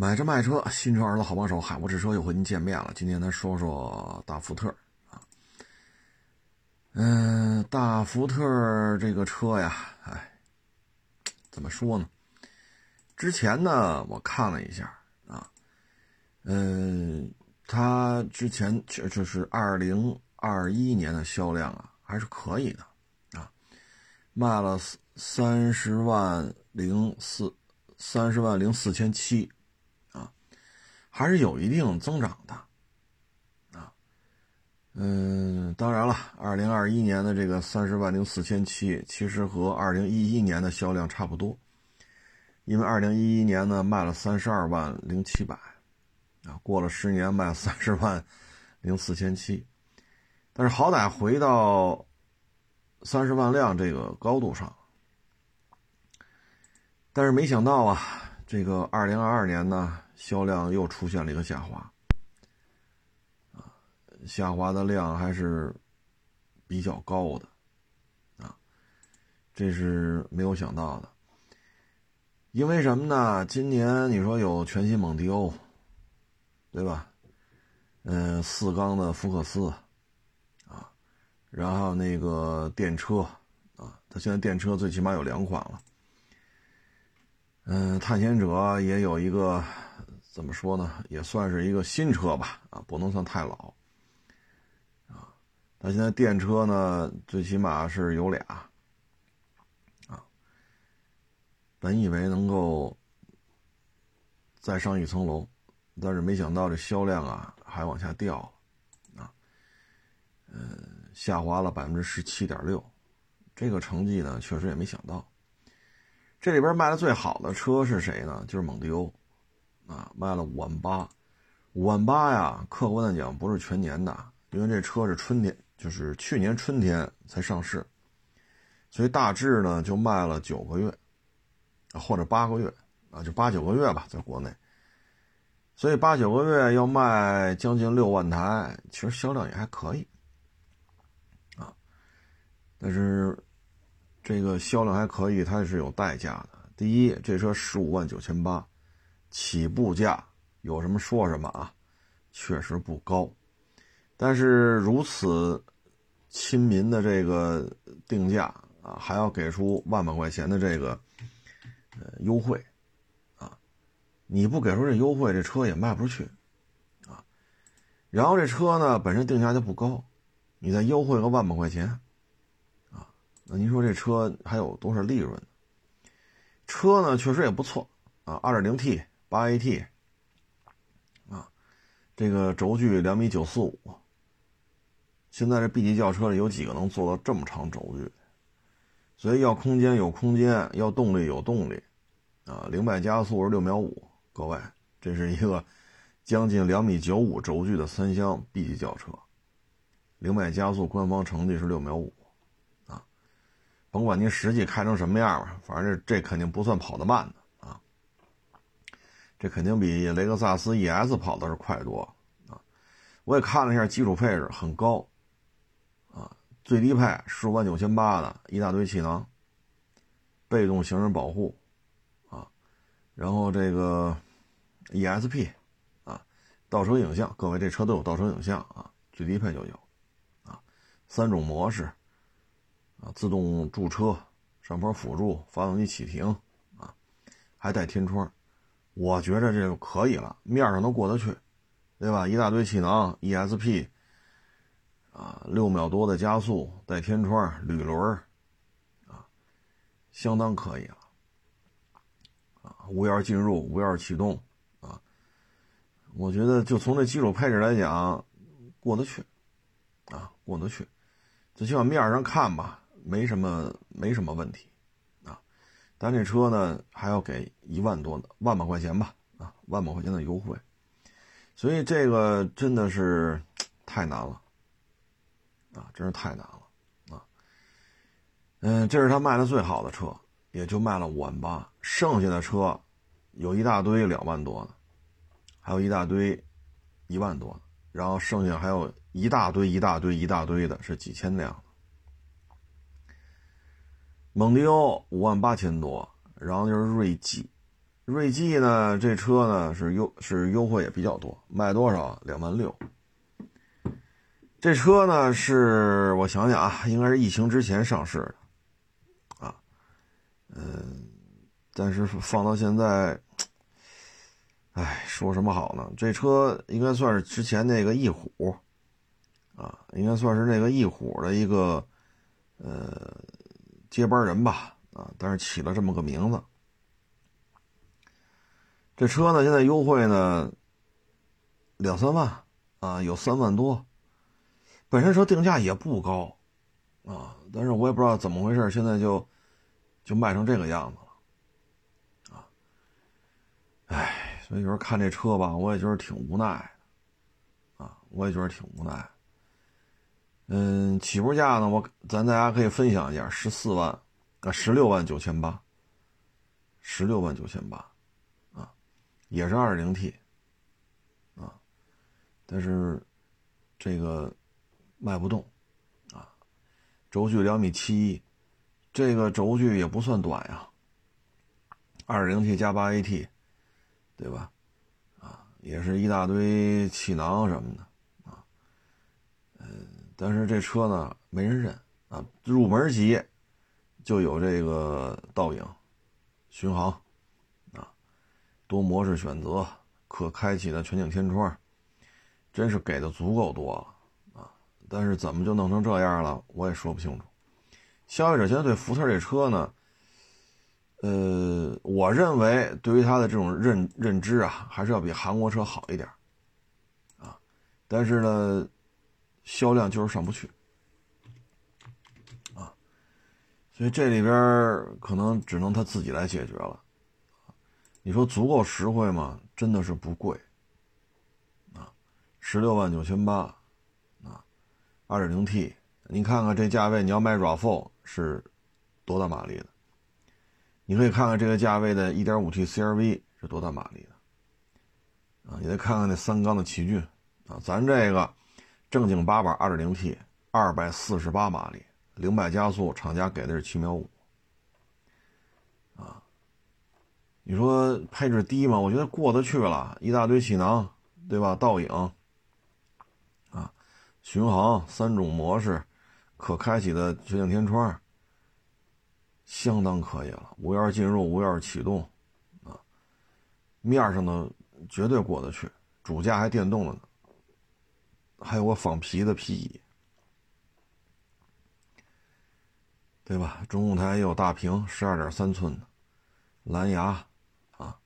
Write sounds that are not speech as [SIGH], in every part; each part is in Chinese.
买车卖车，新车儿子好帮手，海沃智车又和您见面了。今天咱说说大福特啊，嗯，大福特这个车呀，哎，怎么说呢？之前呢，我看了一下啊，嗯，它之前确就是二零二一年的销量啊，还是可以的啊，卖了三十万零四三十万零四千七。还是有一定增长的，啊，嗯，当然了，二零二一年的这个三十万零四千七，其实和二零一一年的销量差不多，因为二零一一年呢卖了三十二万零七百，啊，过了十年卖三十万零四千七，但是好歹回到三十万辆这个高度上，但是没想到啊，这个二零二二年呢。销量又出现了一个下滑，啊，下滑的量还是比较高的，啊，这是没有想到的。因为什么呢？今年你说有全新蒙迪欧，对吧？嗯，四缸的福克斯，啊，然后那个电车，啊，它现在电车最起码有两款了。嗯，探险者也有一个。怎么说呢？也算是一个新车吧，啊，不能算太老，啊，但现在电车呢，最起码是有俩，啊，本以为能够再上一层楼，但是没想到这销量啊还往下掉了，啊，嗯，下滑了百分之十七点六，这个成绩呢，确实也没想到。这里边卖的最好的车是谁呢？就是蒙迪欧。啊，卖了五万八，五万八呀！客观的讲，不是全年的，因为这车是春天，就是去年春天才上市，所以大致呢就卖了九个月，或者八个月啊，就八九个月吧，在国内。所以八九个月要卖将近六万台，其实销量也还可以啊。但是这个销量还可以，它是有代价的。第一，这车十五万九千八。起步价有什么说什么啊，确实不高，但是如此亲民的这个定价啊，还要给出万把块钱的这个呃优惠啊，你不给出这优惠，这车也卖不出去啊。然后这车呢本身定价就不高，你再优惠个万把块钱啊，那您说这车还有多少利润？车呢确实也不错啊，二点零 T。八 AT，啊，这个轴距两米九四五。现在这 B 级轿车里有几个能做到这么长轴距？所以要空间有空间，要动力有动力，啊，零百加速是六秒五。各位，这是一个将近两米九五轴距的三厢 B 级轿车，零百加速官方成绩是六秒五，啊，甭管您实际开成什么样吧，反正这这肯定不算跑得慢的。这肯定比雷克萨斯 ES 跑的是快多啊！我也看了一下基础配置，很高啊，最低配十五万九千八的一大堆气囊，被动行人保护啊，然后这个 ESP 啊，倒车影像，各位这车都有倒车影像啊，最低配就有啊，三种模式啊，自动驻车、上坡辅助、发动机启停啊，还带天窗。我觉着这就可以了，面上都过得去，对吧？一大堆气囊，ESP，啊，六秒多的加速，带天窗，铝轮，啊，相当可以了，啊，无钥匙进入，无钥匙启动，啊，我觉得就从这基础配置来讲，过得去，啊，过得去，最起码面上看吧，没什么，没什么问题。咱这车呢，还要给一万多万把块钱吧，啊，万把块钱的优惠，所以这个真的是太难了，啊，真是太难了，啊，嗯，这是他卖的最好的车，也就卖了五万八，剩下的车有一大堆两万多的，还有一大堆一万多的，然后剩下还有一大堆一大堆一大堆的是几千辆。蒙迪欧五万八千多，然后就是锐际，锐际呢，这车呢是优是优惠也比较多，卖多少？两万六。这车呢是我想想啊，应该是疫情之前上市的，啊，嗯，但是放到现在，哎，说什么好呢？这车应该算是之前那个翼虎，啊，应该算是那个翼虎的一个呃接班人吧，啊，但是起了这么个名字。这车呢现在优惠呢两三万，啊，有三万多。本身车定价也不高，啊，但是我也不知道怎么回事，现在就就卖成这个样子了，啊，哎，所以有时候看这车吧，我也觉得挺无奈，啊，我也觉得挺无奈。嗯，起步价呢，我咱大家可以分享一下，十四万啊，十六万九千八，十六万九千八，啊，也是二点零 T，啊，但是这个。卖不动，啊，轴距两米七一，这个轴距也不算短呀。二点零 T 加八 AT，对吧？啊，也是一大堆气囊什么的，但是这车呢没人认啊。入门级就有这个倒影、巡航，啊，多模式选择，可开启的全景天窗，真是给的足够多了啊。但是怎么就弄成这样了？我也说不清楚。消费者现在对福特这车呢，呃，我认为对于它的这种认认知啊，还是要比韩国车好一点啊。但是呢，销量就是上不去啊。所以这里边可能只能他自己来解决了。你说足够实惠吗？真的是不贵啊，十六万九千八。啊二点零 T，你看看这价位，你要买 RAV4 是多大马力的？你可以看看这个价位的 1.5T CRV 是多大马力的？啊，你再看看那三缸的奇骏，啊，咱这个正经八百二点零 T，二百四十八马力，零百加速，厂家给的是七秒五。啊，你说配置低吗？我觉得过得去了，一大堆气囊，对吧？倒影。啊巡航三种模式，可开启的全景天窗，相当可以了。无钥匙进入，无钥匙启动，啊，面上呢绝对过得去。主驾还电动了呢，还有个仿皮的皮椅，对吧？中控台也有大屏，十二点三寸的蓝牙，啊，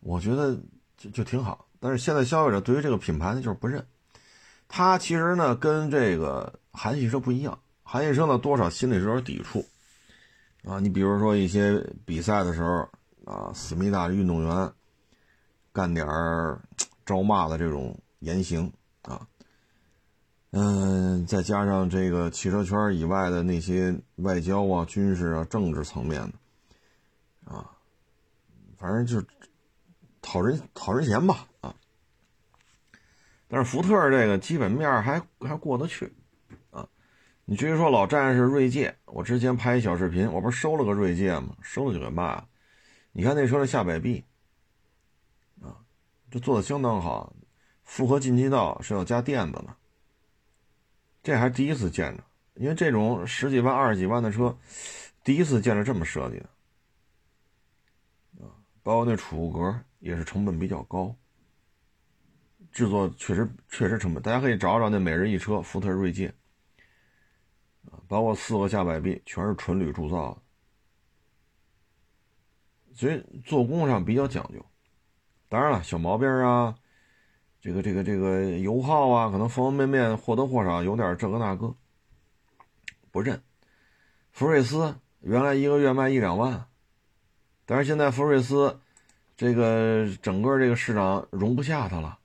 我觉得就就挺好。但是现在消费者对于这个品牌呢，就是不认。它其实呢，跟这个韩系车不一样。韩系车呢，多少心里有点抵触啊。你比如说一些比赛的时候啊，思密达运动员干点儿招骂的这种言行嗯，再加上这个汽车圈以外的那些外交啊、军事啊、政治层面的啊，反正就讨人讨人嫌吧啊。但是福特这个基本面还还过得去，啊，你至于说老战士锐界，我之前拍一小视频，我不是收了个锐界吗？收了就给卖了。你看那车的下摆臂，啊，这做的相当好，复合进气道是要加垫子的，这还第一次见着，因为这种十几万、二十几万的车，第一次见着这么设计的，包括那储物格也是成本比较高。制作确实确实成本，大家可以找找那每日一车福特锐界，包括四个下摆臂全是纯铝铸造的，所以做工上比较讲究。当然了，小毛病啊，这个这个这个油耗啊，可能方方面面或多或少有点这个那个，不认。福睿斯原来一个月卖一两万，但是现在福睿斯这个整个这个市场容不下它了。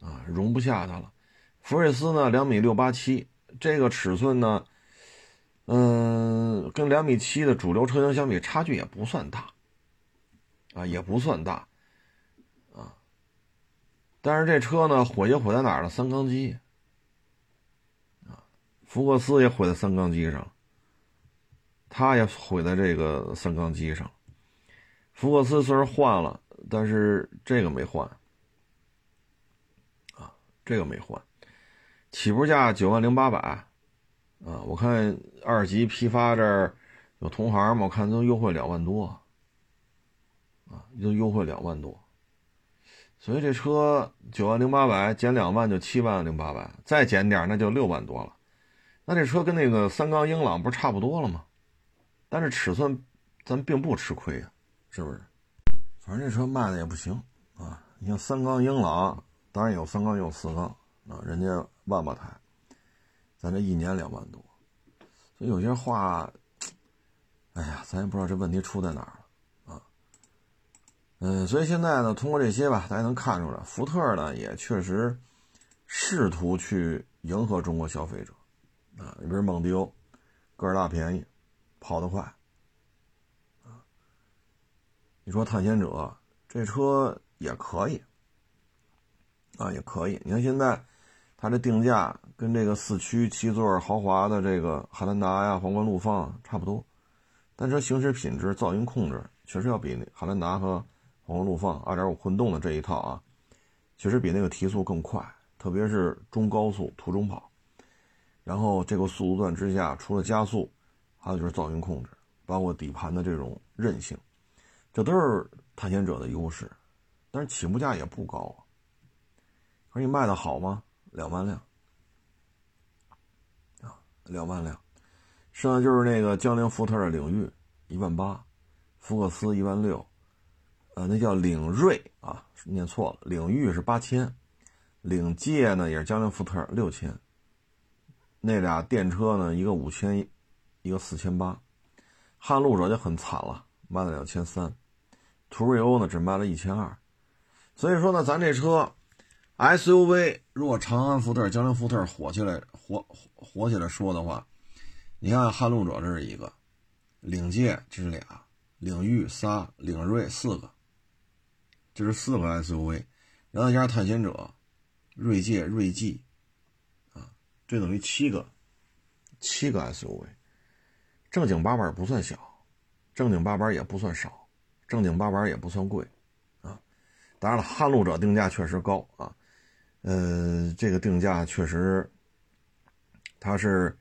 啊，容不下它了。福睿斯呢，两米六八七，这个尺寸呢，嗯，跟两米七的主流车型相比，差距也不算大，啊，也不算大，但是这车呢，毁就毁在哪儿了？三缸机，啊，福克斯也毁在三缸机上，它也毁在这个三缸机上，福克斯虽然换了，但是这个没换，啊，这个没换，起步价九万零八百，啊，我看二级批发这儿有同行嘛，我看都优惠两万多，啊，都优惠两万多，所以这车九万零八百减两万就七万零八百，再减点那就六万多了，那这车跟那个三缸英朗不是差不多了吗？但是尺寸咱并不吃亏呀。是不是？反正这车卖的也不行啊！你像三缸英朗，当然有三缸有四缸啊，人家万把台，咱这一年两万多，所以有些话，哎呀，咱也不知道这问题出在哪儿。嗯，所以现在呢，通过这些吧，大家能看出来，福特呢也确实试图去迎合中国消费者啊。你比如蒙迪欧，个儿大便宜，跑得快。你说探险者这车也可以啊，也可以。你看现在它这定价跟这个四驱七座豪华的这个汉兰达呀、皇冠陆放差不多，但这行驶品质、噪音控制确实要比那汉兰达和皇冠陆放2.5混动的这一套啊，其实比那个提速更快，特别是中高速途中跑。然后这个速度段之下，除了加速，还有就是噪音控制，包括底盘的这种韧性。这都是探险者的优势，但是起步价也不高啊。可是你卖的好吗？两万辆啊，两万辆。剩下就是那个江铃福特的领域，一万八；福克斯一万六。呃，那叫领锐啊，念错了，领域是八千，领界呢也是江铃福特六千。那俩电车呢，一个五千，一个四千八。撼路者就很惨了，卖了两千三。途锐欧呢，只卖了一千二，所以说呢，咱这车 SUV 如果长安福特、江铃福特火起来，火火起来说的话，你看撼路者这是一个，领界这是俩，领域仨，领锐四个，这是四个 SUV，然后加上探险者、锐界、锐际，啊，这等于七个，七个 SUV，正经八百不算小，正经八百也不算少。正经八百也不算贵，啊，当然了，撼路者定价确实高啊，呃，这个定价确实，它是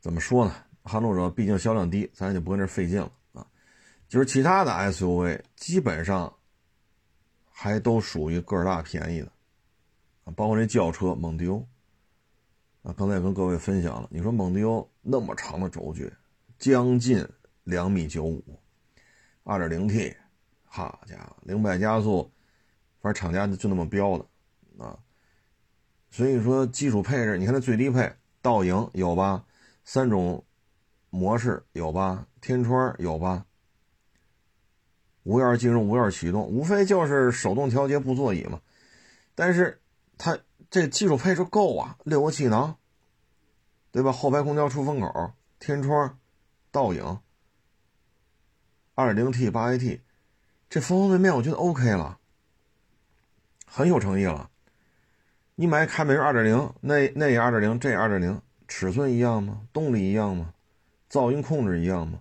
怎么说呢？撼路者毕竟销量低，咱也就不跟这费劲了啊。就是其他的 SUV 基本上还都属于个儿大便宜的啊，包括这轿车蒙迪欧啊，刚才也跟各位分享了，你说蒙迪欧那么长的轴距，将近两米九五。二点零 T，好家伙，零百加速，反正厂家就那么标的啊。所以说基础配置，你看它最低配倒影有吧？三种模式有吧？天窗有吧？无钥匙进入，无钥匙启动，无非就是手动调节布座椅嘛。但是它这技术配置够啊，六个气囊，对吧？后排空调出风口，天窗，倒影。二点零 T 八 AT，这方方面面我觉得 OK 了，很有诚意了。你买凯美瑞二点零，那那也二点零，这也二点零，尺寸一样吗？动力一样吗？噪音控制一样吗？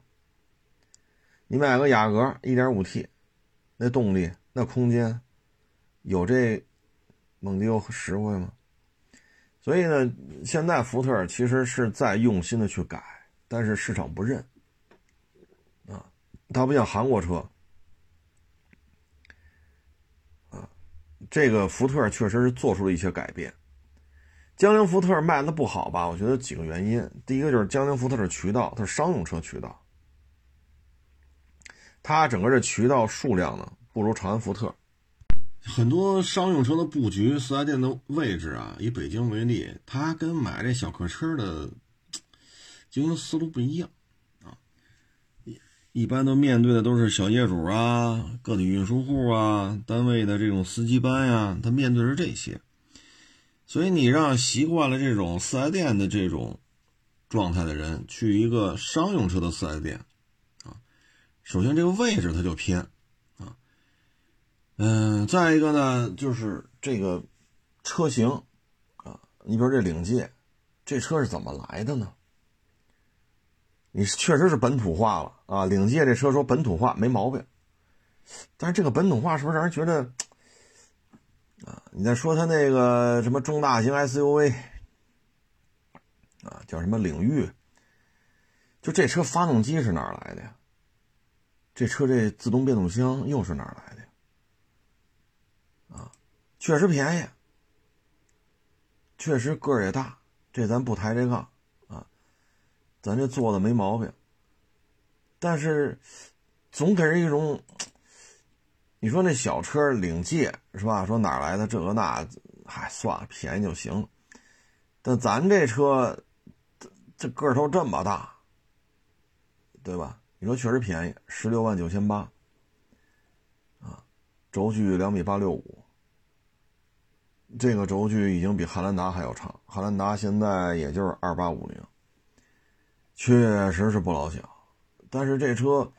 你买个雅阁一点五 T，那动力那空间有这蒙迪欧实惠吗？所以呢，现在福特其实是在用心的去改，但是市场不认啊。它不像韩国车，啊，这个福特确实是做出了一些改变。江铃福特卖的不好吧？我觉得几个原因。第一个就是江铃福特的渠道，它是商用车渠道，它整个这渠道数量呢不如长安福特。很多商用车的布局，四 S 店的位置啊，以北京为例，它跟买这小客车的经营思路不一样啊。一一般都面对的都是小业主啊、个体运输户啊、单位的这种司机班呀，他面对是这些，所以你让习惯了这种四 S 店的这种状态的人去一个商用车的四 S 店，首先这个位置它就偏，啊，嗯，再一个呢就是这个车型，啊，你比如这领界，这车是怎么来的呢？你确实是本土化了啊！领界这车说本土化没毛病，但是这个本土化是不是让人觉得啊？你再说它那个什么中大型 SUV 啊，叫什么领域？就这车发动机是哪儿来的呀？这车这自动变速箱又是哪来的？啊，确实便宜，确实个儿也大，这咱不抬这杠啊，咱这做的没毛病。但是总给人一种，你说那小车领界是吧？说哪来的这个那，嗨，算了，便宜就行。但咱这车这这个头这么大。对吧？你说确实便宜，十六万九千八，啊，轴距两米八六五，这个轴距已经比汉兰达还要长，汉兰达现在也就是二八五零，确实是不老小。但是这车，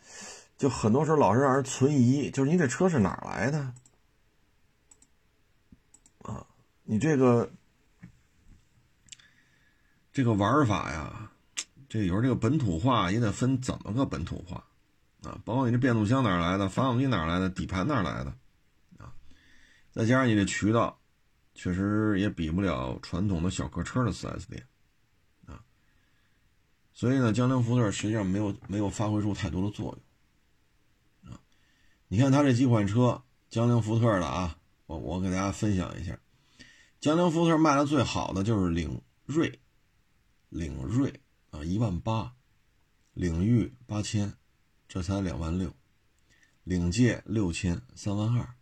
就很多时候老是让人存疑，就是你这车是哪来的？啊，你这个这个玩法呀。这有时候这个本土化也得分怎么个本土化，啊，包括你这变速箱哪来的，发动机哪来的，底盘哪来的，啊，再加上你这渠道，确实也比不了传统的小客车的 4S 店，啊，所以呢，江铃福特实际上没有没有发挥出太多的作用，啊，你看它这几款车，江铃福特的啊，我我给大家分享一下，江铃福特卖的最好的就是领锐，领锐。啊，一万八，领域八千，这才两万六，领界六千，三万二，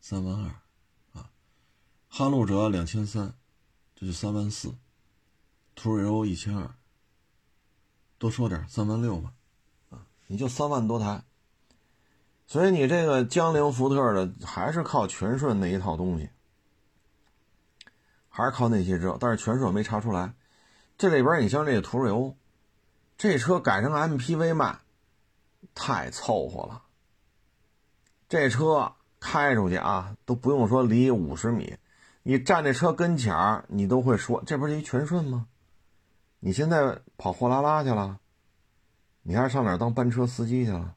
三万二，啊，撼路者两千三，这就三万四，途锐欧一千二，多说点，三万六吧，啊，你就三万多台，所以你这个江铃福特的还是靠全顺那一套东西，还是靠那些车，但是全顺没查出来。这里边你像这个途锐欧，这车改成 MPV 卖，太凑合了。这车开出去啊，都不用说离五十米，你站这车跟前儿，你都会说这不是一全顺吗？你现在跑货拉拉去了，你还是上哪当班车司机去了？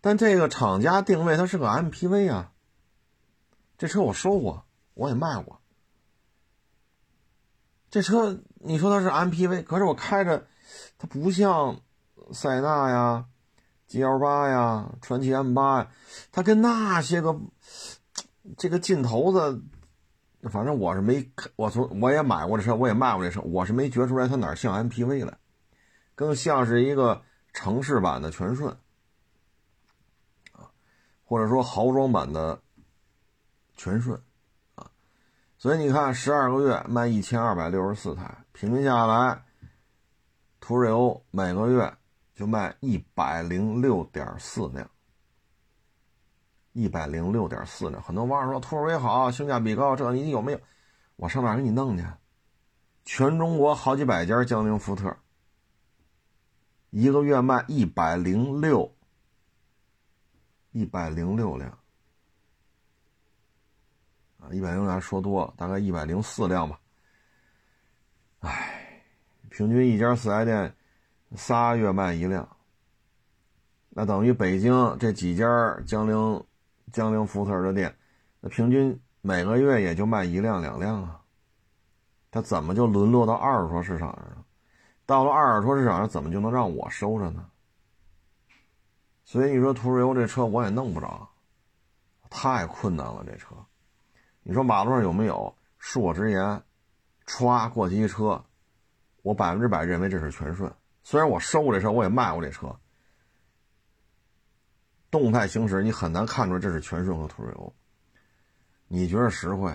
但这个厂家定位它是个 MPV 啊，这车我收过，我也卖过。这车你说它是 MPV，可是我开着，它不像塞纳呀、GL 八呀、传祺 M 八呀，它跟那些个这个劲头子，反正我是没，我从我也买过这车，我也卖过这车，我是没觉出来它哪像 MPV 来，更像是一个城市版的全顺，或者说豪装版的全顺。所以你看，十二个月卖一千二百六十四台，平均下来，途锐欧每个月就卖一百零六点四辆，一百零六点四辆。很多网友说途锐好，性价比高，这你有没有？我上哪给你弄去？全中国好几百家江铃福特，一个月卖一百零六，一百零六辆。一百零辆说多了，大概一百零四辆吧。唉，平均一家四 S 店仨月卖一辆，那等于北京这几家江铃江铃福特的店，那平均每个月也就卖一辆两辆啊。他怎么就沦落到二手车市场上了？到了二手车市场上，怎么就能让我收着呢？所以你说途锐欧这车我也弄不着，太困难了这车。你说马路上有没有？恕我直言，歘过去一车，我百分之百认为这是全顺。虽然我收过这车，我也卖过这车，动态行驶你很难看出这是全顺和途锐欧。你觉得实惠？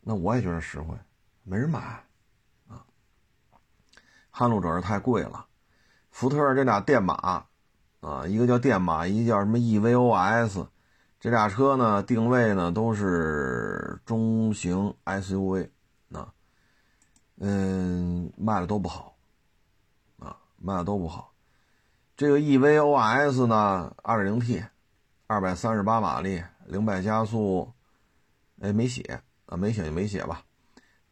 那我也觉得实惠，没人买啊。撼路者是太贵了，福特这俩电马啊，一个叫电马，一个叫什么 EVOS。这俩车呢，定位呢都是中型 SUV，啊，嗯，卖的都不好，啊，卖的都不好。这个 EVOS 呢，2.0T，二百三十八马力，零百加速，哎，没写啊，没写就没写吧。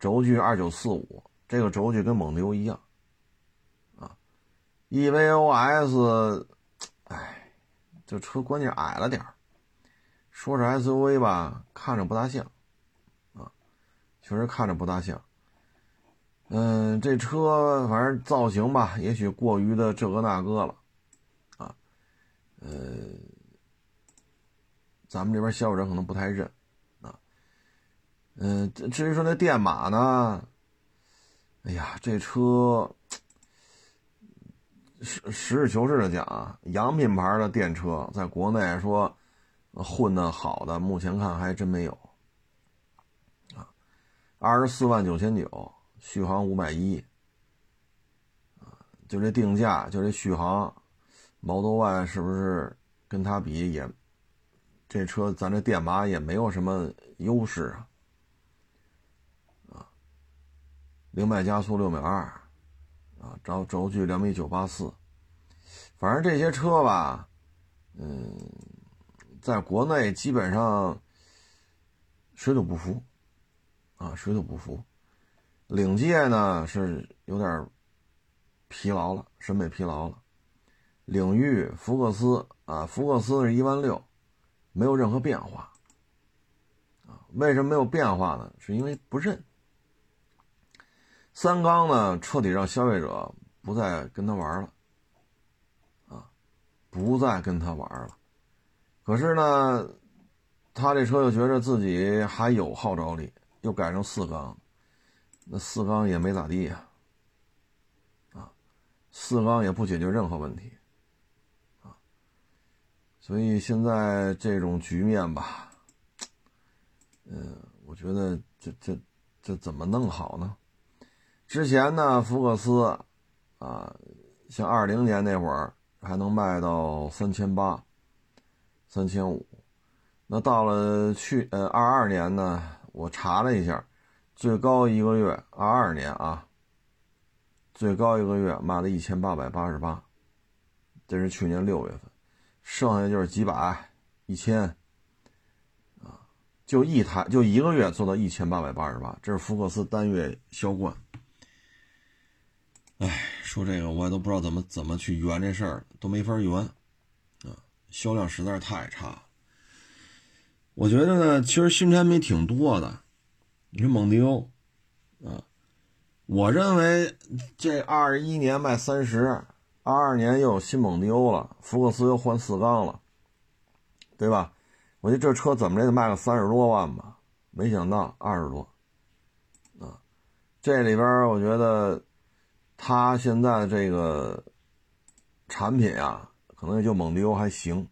轴距二九四五，这个轴距跟蒙迪欧一样，啊，EVOS，哎，这车关键矮了点说是 SUV 吧，看着不大像，啊，确实看着不大像。嗯，这车反正造型吧，也许过于的这个那个了，啊，呃，咱们这边消费者可能不太认，啊，嗯，至于说那电马呢，哎呀，这车实实事求是的讲啊，洋品牌的电车在国内说混的好的，目前看还真没有，啊，二十四万九千九。续航五百一，啊，就这定价，就这续航，毛多万是不是跟它比也，这车咱这电马也没有什么优势啊，啊，零百加速六秒二，啊，轴轴距两米九八四，反正这些车吧，嗯，在国内基本上谁都不服，啊，谁都不服。领界呢是有点疲劳了，审美疲劳了。领域福克斯啊，福克斯是一万六，没有任何变化。啊，为什么没有变化呢？是因为不认。三缸呢，彻底让消费者不再跟他玩了，啊，不再跟他玩了。可是呢，他这车又觉得自己还有号召力，又改成四缸。那四缸也没咋地呀，啊，四缸也不解决任何问题，啊，所以现在这种局面吧，嗯，我觉得这这这怎么弄好呢？之前呢，福克斯，啊，像二零年那会儿还能卖到三千八、三千五，那到了去呃二二年呢，我查了一下。最高一个月，二二年啊，最高一个月卖了一千八百八十八，这是去年六月份，剩下就是几百、一千，啊，就一台就一个月做到一千八百八十八，这是福克斯单月销冠。哎，说这个我也都不知道怎么怎么去圆这事儿，都没法圆，销量实在是太差。我觉得呢，其实新产品挺多的。你说蒙迪欧，啊，我认为这二一年卖三十，二二年又有新蒙迪欧了，福克斯又换四缸了，对吧？我觉得这车怎么着得卖个三十多万吧？没想到二十多，啊，这里边我觉得他现在这个产品啊，可能也就蒙迪欧还行，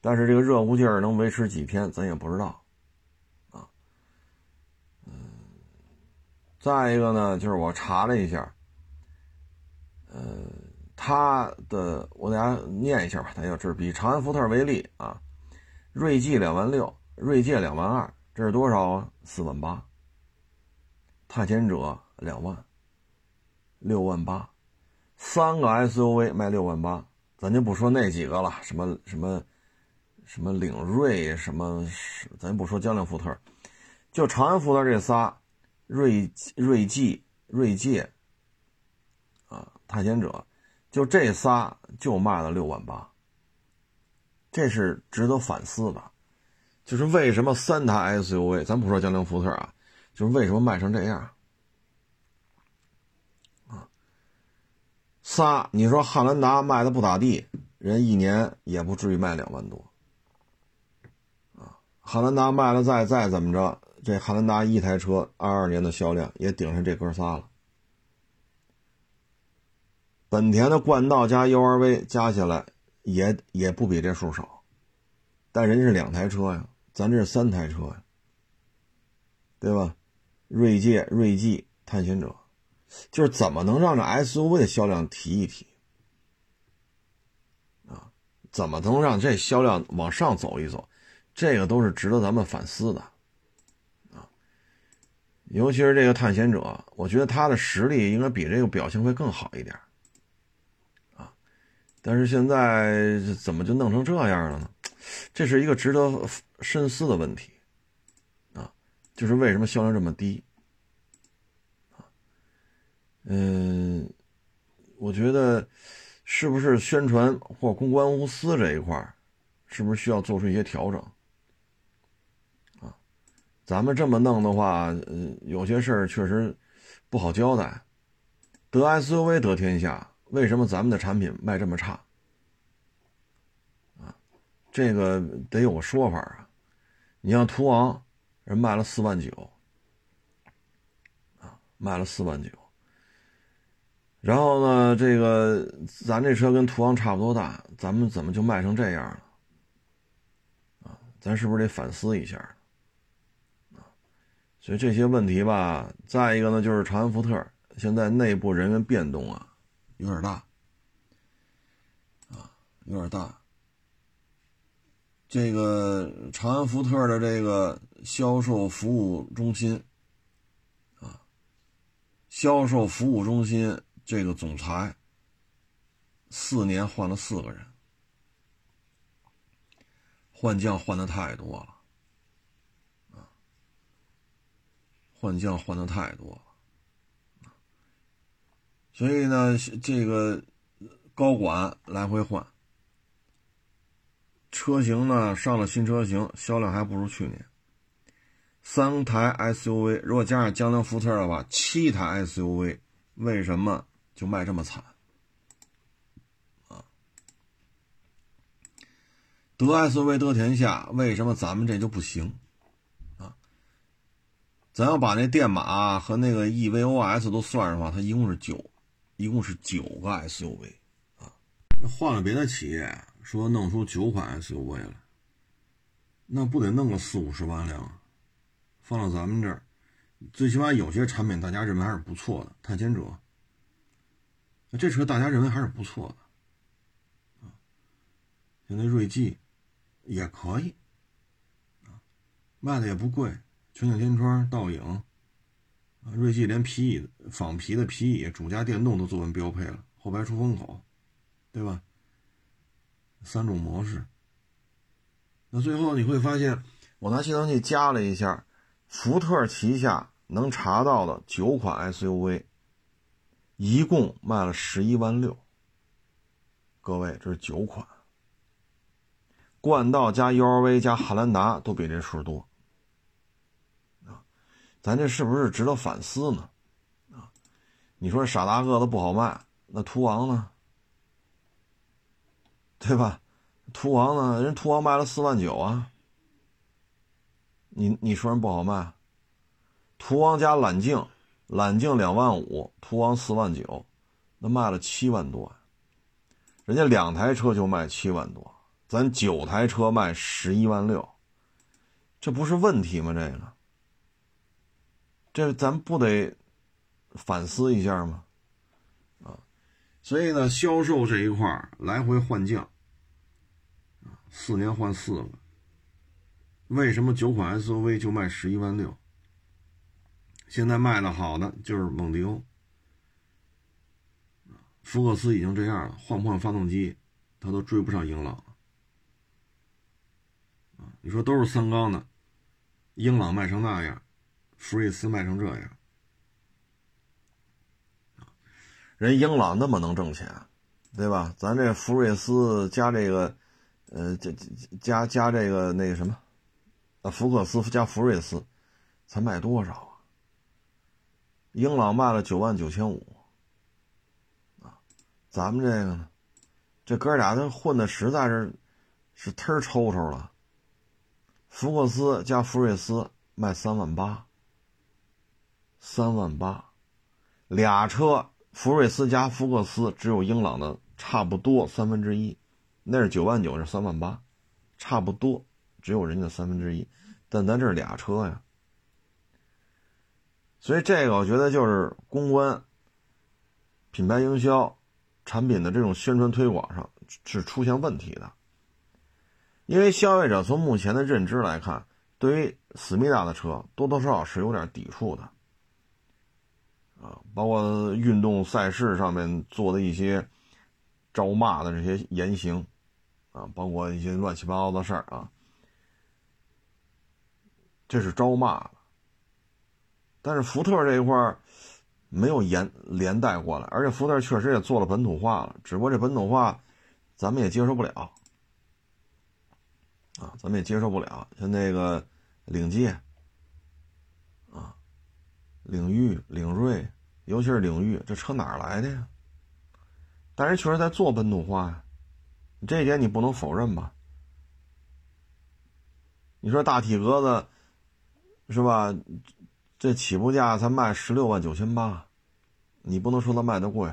但是这个热乎劲儿能维持几天，咱也不知道。啊，嗯再一个呢，就是我查了一下，呃，它的我给大家念一下吧，大家这比长安福特为例啊，锐际两万六，锐界两万二，这是多少啊？四万八。探险者两万，六万八，三个 SUV 卖六万八，咱就不说那几个了，什么什么什么领锐，什么，咱不说江铃福特，就长安福特这仨。锐锐际、锐界，啊，探险者，就这仨就卖了六万八，这是值得反思的。就是为什么三台 SUV，咱不说江铃福特啊，就是为什么卖成这样？仨，你说汉兰达卖的不咋地，人一年也不至于卖两万多，啊，汉兰达卖了再再怎么着？这汉兰达一台车二二年的销量也顶上这哥仨了。本田的冠道加 URV 加起来也也不比这数少，但人家是两台车呀，咱这是三台车呀，对吧？锐界、锐际、探险者，就是怎么能让这 SUV 的销量提一提啊？怎么能让这销量往上走一走？这个都是值得咱们反思的。啊尤其是这个探险者，我觉得他的实力应该比这个表现会更好一点，啊，但是现在怎么就弄成这样了呢？这是一个值得深思的问题，啊，就是为什么销量这么低？嗯，我觉得是不是宣传或公关无私这一块是不是需要做出一些调整？啊，咱们这么弄的话，呃，有些事儿确实不好交代。得 SUV 得天下，为什么咱们的产品卖这么差？啊，这个得有个说法啊。你像途昂，人卖了四万九，啊，卖了四万九。然后呢，这个咱这车跟途昂差不多大，咱们怎么就卖成这样了？啊，咱是不是得反思一下？啊，所以这些问题吧，再一个呢，就是长安福特。现在内部人员变动啊，有点大，啊，有点大。这个长安福特的这个销售服务中心，啊，销售服务中心这个总裁，四年换了四个人，换将换的太多了，啊，换将换的太多了。所以呢，这个高管来回换，车型呢上了新车型，销量还不如去年。三台 SUV，如果加上江铃福特的话，七台 SUV，为什么就卖这么惨？啊，得 SUV 得天下，为什么咱们这就不行？啊，咱要把那电马和那个 EVOS 都算上的话，它一共是九。一共是九个 SUV，啊，换了别的企业说弄出九款 SUV 来，那不得弄个四五十万辆？放到咱们这儿，最起码有些产品大家认为还是不错的，探险者，这车大家认为还是不错的，啊，现在锐际也可以，啊，卖的也不贵，全景天窗、倒影。啊，锐际连皮椅、仿皮的皮椅、主驾电动都作为标配了，后排出风口，对吧？三种模式。那最后你会发现，我拿计算器加了一下，福特旗下能查到的九款 SUV，一共卖了十一万六。各位，这是九款，冠道加 URV 加汉兰达都比这数多。咱这是不是值得反思呢？啊，你说傻大个子不好卖，那途昂呢？对吧？途昂呢？人途昂卖了四万九啊。你你说人不好卖？途昂加揽境，揽境两万五，途昂四万九，那卖了七万多。人家两台车就卖七万多，咱九台车卖十一万六，这不是问题吗？这个。这咱不得反思一下吗？啊，所以呢，销售这一块来回换将，四年换四个，为什么九款 SUV 就卖十一万六？现在卖的好的就是蒙迪欧，福克斯已经这样了，换不换发动机，它都追不上英朗了。你说都是三缸的，英朗卖成那样。福睿斯卖成这样，人英朗那么能挣钱，对吧？咱这福睿斯加这个，呃，加加加这个那个什么，啊，福克斯加福睿斯，才卖多少？英朗卖了九万九千五，啊，咱们这个呢，这哥俩这混的实在是是忒抽抽了。福克斯加福睿斯卖三万八。三万八，俩车，福睿斯加福克斯只有英朗的差不多三分之一，那是九万九，是三万八，差不多只有人家三分之一，但咱这是俩车呀，所以这个我觉得就是公关、品牌营销、产品的这种宣传推广上是出现问题的，因为消费者从目前的认知来看，对于思密达的车多多少少是有点抵触的。啊，包括运动赛事上面做的一些招骂的这些言行，啊，包括一些乱七八糟的事儿啊，这是招骂的。但是福特这一块，没有延连带过来，而且福特确实也做了本土化了，只不过这本土化咱们也接受不了啊，咱们也接受不了，像那个领界啊、领域、领锐，尤其是领域，这车哪来的呀？但是确实在做本土化呀，这一点你不能否认吧？你说大体格子是吧？这起步价才卖十六万九千八，你不能说它卖的贵，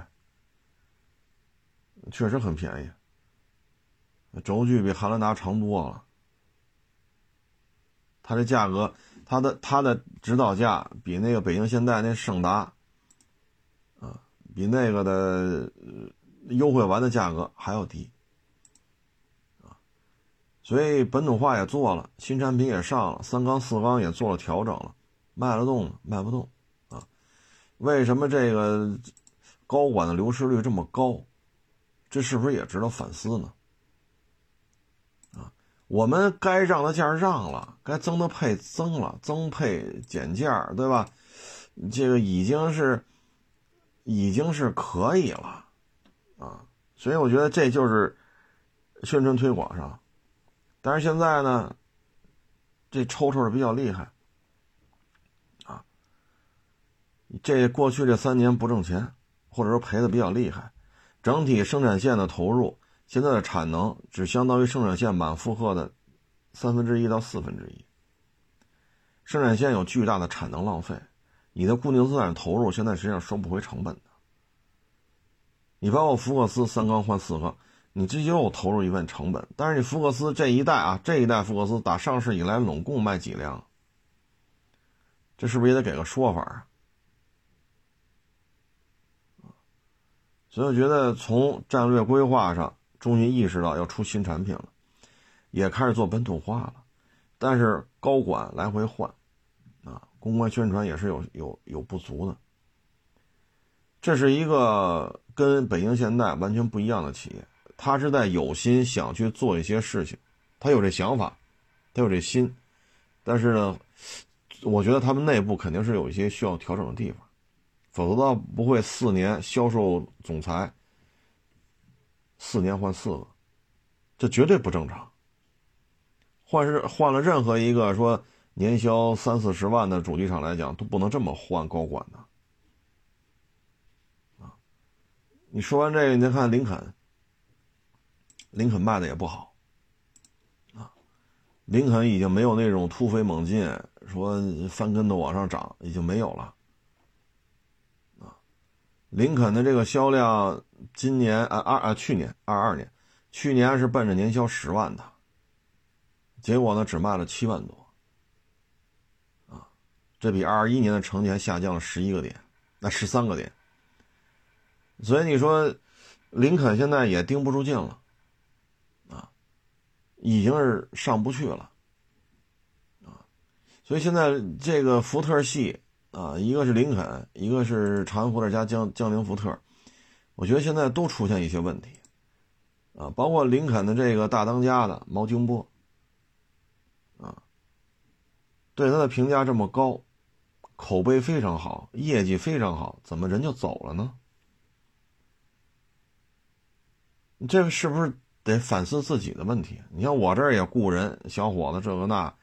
确实很便宜。轴距比汉兰达长多了，它这价格，它的它的指导价比那个北京现代那胜达，啊，比那个的优惠完的价格还要低。所以本土化也做了，新产品也上了，三缸四缸也做了调整了，卖得动卖不动啊？为什么这个高管的流失率这么高？这是不是也值得反思呢？啊，我们该让的价让了，该增的配增了，增配减价，对吧？这个已经是已经是可以了啊，所以我觉得这就是宣传推广上。但是现在呢，这抽抽的比较厉害，啊，这过去这三年不挣钱，或者说赔的比较厉害，整体生产线的投入，现在的产能只相当于生产线满负荷的三分之一到四分之一。生产线有巨大的产能浪费，你的固定资产投入现在实际上收不回成本的。你包括福克斯三缸换四缸。你这又投入一份成本，但是你福克斯这一代啊，这一代福克斯打上市以来拢共卖几辆？这是不是也得给个说法啊？所以我觉得从战略规划上，终于意识到要出新产品了，也开始做本土化了，但是高管来回换，啊，公关宣传也是有有有不足的。这是一个跟北京现代完全不一样的企业。他是在有心想去做一些事情，他有这想法，他有这心，但是呢，我觉得他们内部肯定是有一些需要调整的地方，否则的话不会四年销售总裁四年换四个，这绝对不正常。换是换了任何一个说年销三四十万的主机厂来讲，都不能这么换高管的。啊，你说完这个，你再看林肯。林肯卖的也不好，啊，林肯已经没有那种突飞猛进，说翻跟头往上涨，已经没有了，林肯的这个销量，今年啊二啊去年二二年，去年是奔着年销十万的，结果呢只卖了七万多，啊，这比二一年的成绩还下降了十一个点，那十三个点，所以你说林肯现在也盯不住劲了。啊已经是上不去了，啊，所以现在这个福特系啊，一个是林肯，一个是长安福特加江江铃福特，我觉得现在都出现一些问题，啊，包括林肯的这个大当家的毛京波，啊，对他的评价这么高，口碑非常好，业绩非常好，怎么人就走了呢？这是不是？得反思自己的问题。你像我这儿也雇人，小伙子这个那，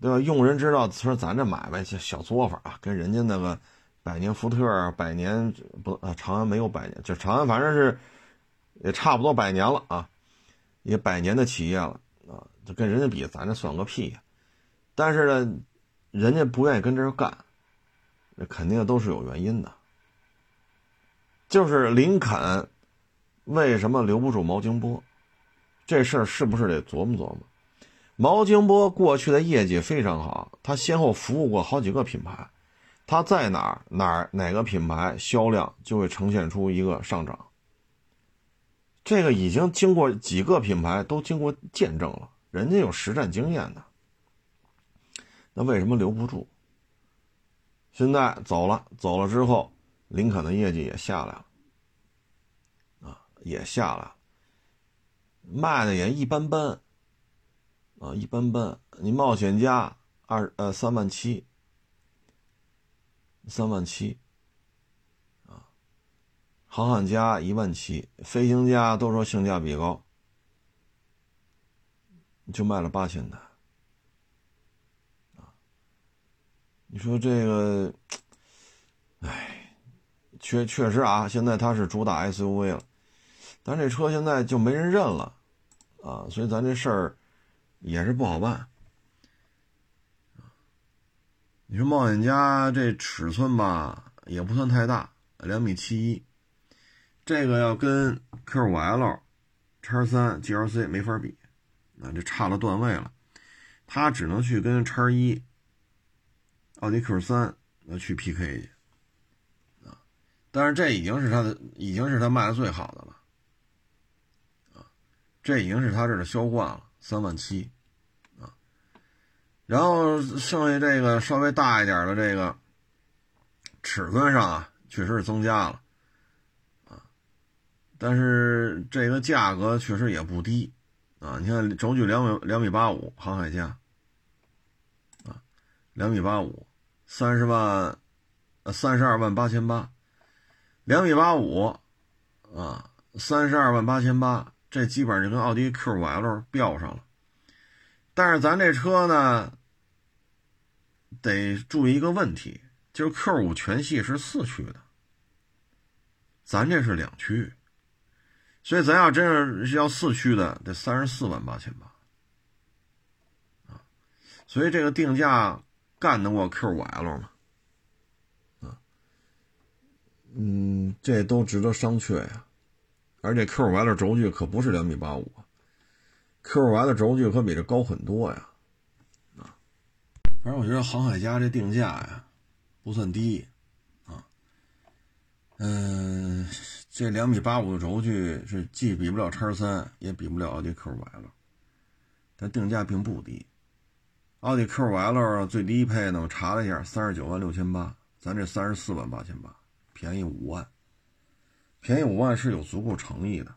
对吧？用人之道，说咱这买卖小小作坊啊，跟人家那个百年福特、百年不啊，长安没有百年，就长安反正是也差不多百年了啊，也百年的企业了啊，就跟人家比，咱这算个屁呀！但是呢，人家不愿意跟这儿干，那肯定都是有原因的，就是林肯。为什么留不住毛京波？这事儿是不是得琢磨琢磨？毛京波过去的业绩非常好，他先后服务过好几个品牌，他在哪儿哪儿哪个品牌销量就会呈现出一个上涨。这个已经经过几个品牌都经过见证了，人家有实战经验的。那为什么留不住？现在走了，走了之后，林肯的业绩也下来了。啊也下来了，卖的也一般般，啊，一般般。你冒险家二呃三万七，三万七，啊，航海家一万七，飞行家都说性价比高，就卖了八千台，啊，你说这个，哎，确确实啊，现在它是主打 SUV 了，但这车现在就没人认了，啊，所以咱这事儿也是不好办。你说冒险家这尺寸吧，也不算太大，两米七一，这个要跟 Q5L、叉三、GLC 没法比，啊，这差了段位了，他只能去跟叉一、奥迪 Q 三去 PK 去，啊，但是这已经是他的，已经是他卖的最好的了，啊，这已经是他这的销冠了，三万七。然后剩下这个稍微大一点的这个尺寸上啊，确实是增加了，啊，但是这个价格确实也不低，啊，你看轴距两米两米八五，航海家，啊，两米八五，三十万，呃，三十二万八千八，两米八五，啊，三十二万八千八，这基本上就跟奥迪 Q5L 标上了。但是咱这车呢，得注意一个问题，就是 Q 五全系是四驱的，咱这是两驱，所以咱要真是要四驱的，得三十四万八千八啊，所以这个定价干得过 Q 五 L 吗？啊，嗯，这都值得商榷呀，而且 Q 五 L 轴距可不是两米八五。Q5 的轴距可比这高很多呀，反正我觉得航海家这定价呀不算低，啊，嗯，这两米八五的轴距是既比不了叉三，也比不了奥迪 Q5L，但定价并不低。奥迪 Q5L 最低配呢，我查了一下，三十九万六千八，咱这三十四万八千八，便宜五万，便宜五万是有足够诚意的，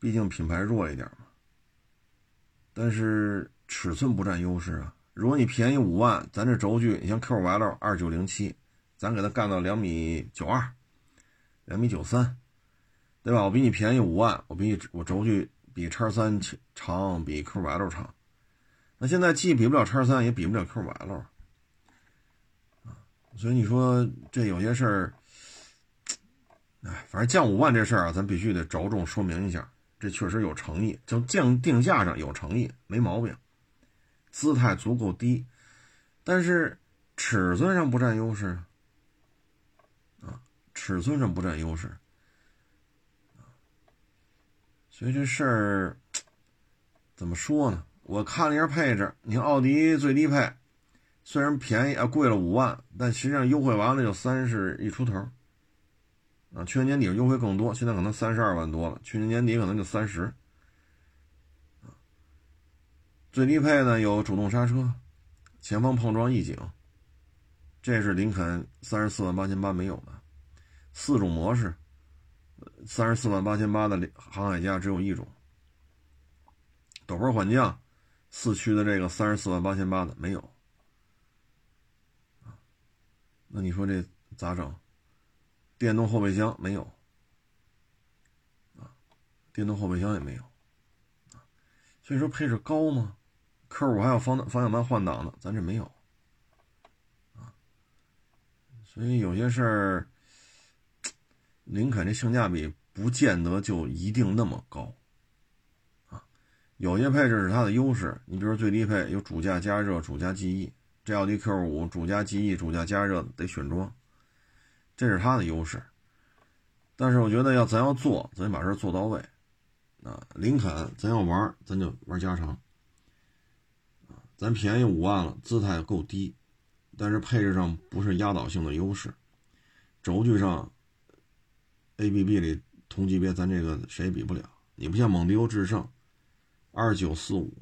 毕竟品牌弱一点嘛。但是尺寸不占优势啊！如果你便宜五万，咱这轴距，你像 Q5L 二九零七，咱给它干到两米九二、两米九三，对吧？我比你便宜五万，我比你我轴距比叉三长，比 Q5L 长。那现在既比不了叉三，也比不了 Q5L 啊！所以你说这有些事儿，哎，反正降五万这事儿啊，咱必须得着重说明一下。这确实有诚意，就降定价上有诚意，没毛病，姿态足够低，但是尺寸上不占优势啊，尺寸上不占优势所以这事儿怎么说呢？我看了一下配置，你看奥迪最低配虽然便宜啊，贵了五万，但实际上优惠完了就三十一出头。啊，去年年底优惠更多，现在可能三十二万多了。去年年底可能就三十。最低配呢有主动刹车、前方碰撞预警，这是林肯三十四万八千八没有的。四种模式，三十四万八千八的航海家只有一种。陡坡缓降，四驱的这个三十四万八千八的没有。那你说这咋整？电动后备箱没有，啊，电动后备箱也没有，所以说配置高吗？Q 五还有方方向盘换挡的，咱这没有，啊，所以有些事儿，林肯这性价比不见得就一定那么高，啊，有些配置是它的优势，你比如最低配有主驾加热、主驾记忆，这奥迪 Q 五主驾记忆、主驾加热得选装。这是它的优势，但是我觉得要咱要做，咱把事做到位，啊，林肯咱要玩，咱就玩加长，咱便宜五万了，姿态够低，但是配置上不是压倒性的优势，轴距上，A B B 里同级别咱这个谁也比不了，你不像蒙迪欧致胜，二九四五，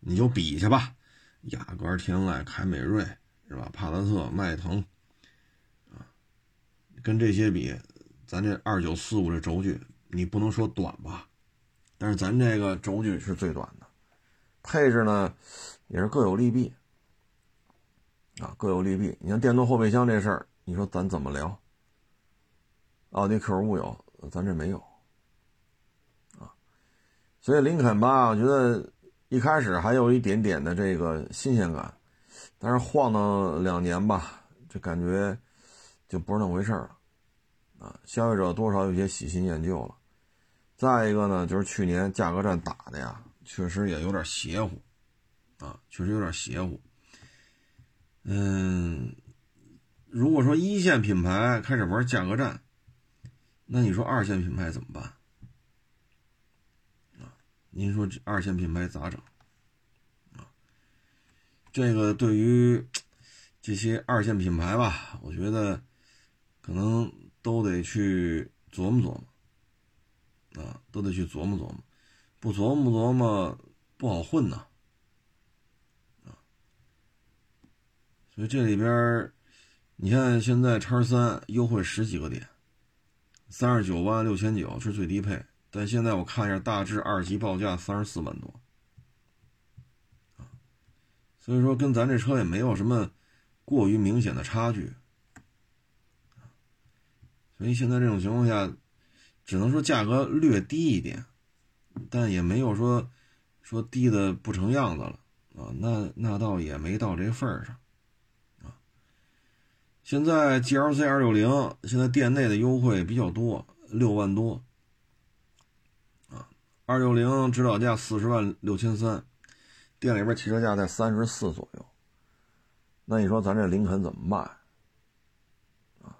你就比去吧，雅阁、天籁、凯美瑞是吧？帕萨特、迈腾。啊跟这些比，咱这二九四五这轴距，你不能说短吧？但是咱这个轴距是最短的，配置呢也是各有利弊啊，各有利弊。你像电动后备箱这事儿，你说咱怎么聊？奥迪 Q 五有，咱这没有，啊，所以林肯吧，我觉得一开始还有一点点的这个新鲜感，但是晃荡两年吧，就感觉就不是那么回事了，啊，消费者多少有些喜新厌旧了。再一个呢，就是去年价格战打的呀，确实也有点邪乎，啊，确实有点邪乎。嗯，如果说一线品牌开始玩价格战，那你说二线品牌怎么办？啊，您说这二线品牌咋整？啊，这个对于这些二线品牌吧，我觉得可能都得去琢磨琢磨，啊，都得去琢磨琢磨，不琢磨琢磨不好混呐。所以这里边，你看现在叉三优惠十几个点，三十九万六千九是最低配，但现在我看一下大致二级报价三十四万多，所以说跟咱这车也没有什么过于明显的差距，所以现在这种情况下，只能说价格略低一点，但也没有说说低的不成样子了啊，那那倒也没到这份儿上。现在 G L C 二六零现在店内的优惠比较多，六万多啊，二六零指导价四十万六千三，店里边汽车价在三十四左右。那你说咱这林肯怎么卖啊？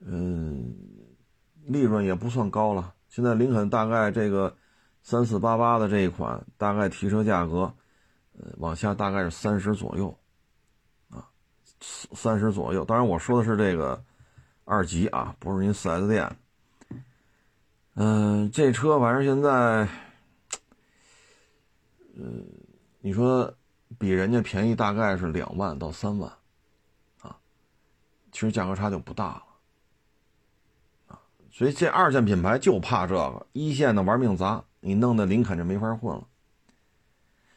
嗯，利润也不算高了。现在林肯大概这个三四八八的这一款，大概提车价格，呃，往下大概是三十左右。三十左右，当然我说的是这个二级啊，不是您四 S 店。嗯，这车反正现在，嗯，你说比人家便宜大概是两万到三万，啊，其实价格差就不大了，啊，所以这二线品牌就怕这个，一线的玩命砸，你弄得林肯就没法混了。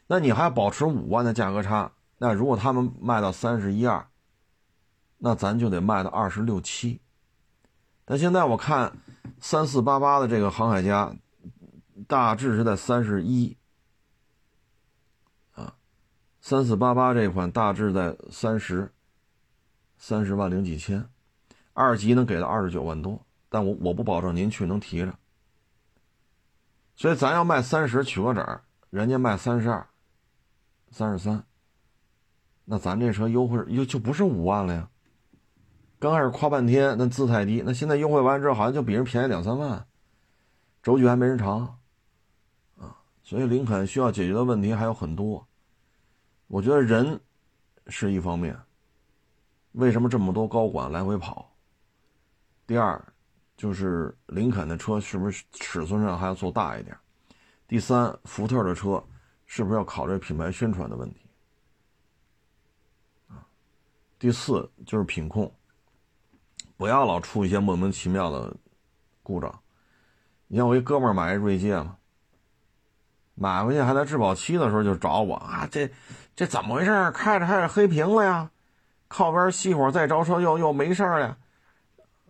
那你还保持五万的价格差，那如果他们卖到三十一二。那咱就得卖到二十六七，但现在我看三四八八的这个航海家，大致是在三十一，啊，三四八八这款大致在三十，三十万零几千，二级能给到二十九万多，但我我不保证您去能提着，所以咱要卖三十取个整人家卖三十二，三十三，那咱这车优惠又就不是五万了呀。刚开始夸半天，那姿态低，那现在优惠完之后，好像就比人便宜两三万，轴距还没人长，啊，所以林肯需要解决的问题还有很多。我觉得人是一方面，为什么这么多高管来回跑？第二，就是林肯的车是不是尺寸上还要做大一点？第三，福特的车是不是要考虑品牌宣传的问题？啊，第四就是品控。不要老出一些莫名其妙的故障。你像我一哥们儿买一锐界嘛，买回去还在质保期的时候就找我啊，这这怎么回事？开着开着黑屏了呀，靠边熄火再着车又又没事了。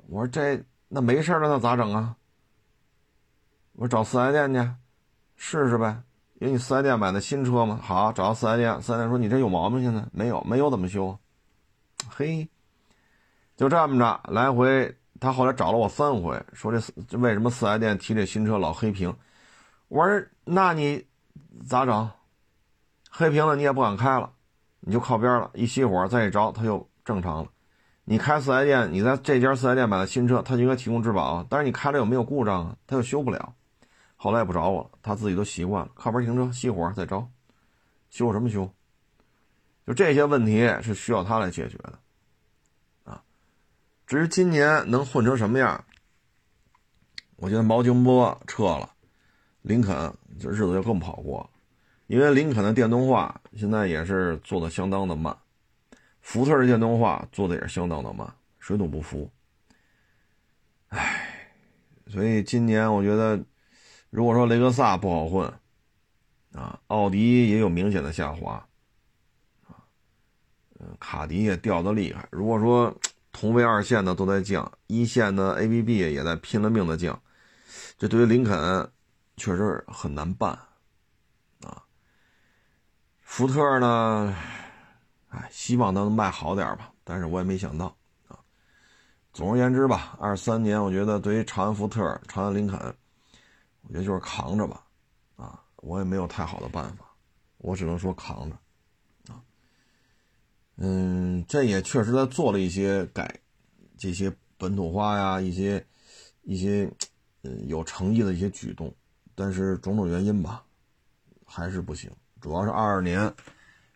我说这那没事了那咋整啊？我说找四 S 店去试试呗，因为你四 S 店买的新车嘛。好，找到四 S 店，四 S 店说你这有毛病，现在没有，没有怎么修？嘿。就这么着来回，他后来找了我三回，说这为什么四 S 店提这新车老黑屏？我说那你咋整？黑屏了你也不敢开了，你就靠边了，一熄火再一着它就正常了。你开四 S 店，你在这家四 S 店买的新车，他就应该提供质保，但是你开了有没有故障啊？他又修不了。后来也不找我了，他自己都习惯了，靠边停车熄火再着，修什么修？就这些问题是需要他来解决的。至于今年能混成什么样，我觉得毛京波撤了，林肯这日子就更不好过，因为林肯的电动化现在也是做的相当的慢，福特的电动化做的也是相当的慢，水土不服。唉，所以今年我觉得，如果说雷克萨不好混，啊，奥迪也有明显的下滑，啊，卡迪也掉的厉害。如果说同为二线的都在降，一线的 ABB 也在拼了命的降，这对于林肯确实很难办啊。福特呢，哎，希望它能卖好点吧，但是我也没想到啊。总而言之吧，二三年我觉得对于长安福特、长安林肯，我觉得就是扛着吧，啊，我也没有太好的办法，我只能说扛着。嗯，这也确实他做了一些改，这些本土化呀，一些一些嗯有诚意的一些举动，但是种种原因吧，还是不行。主要是二二年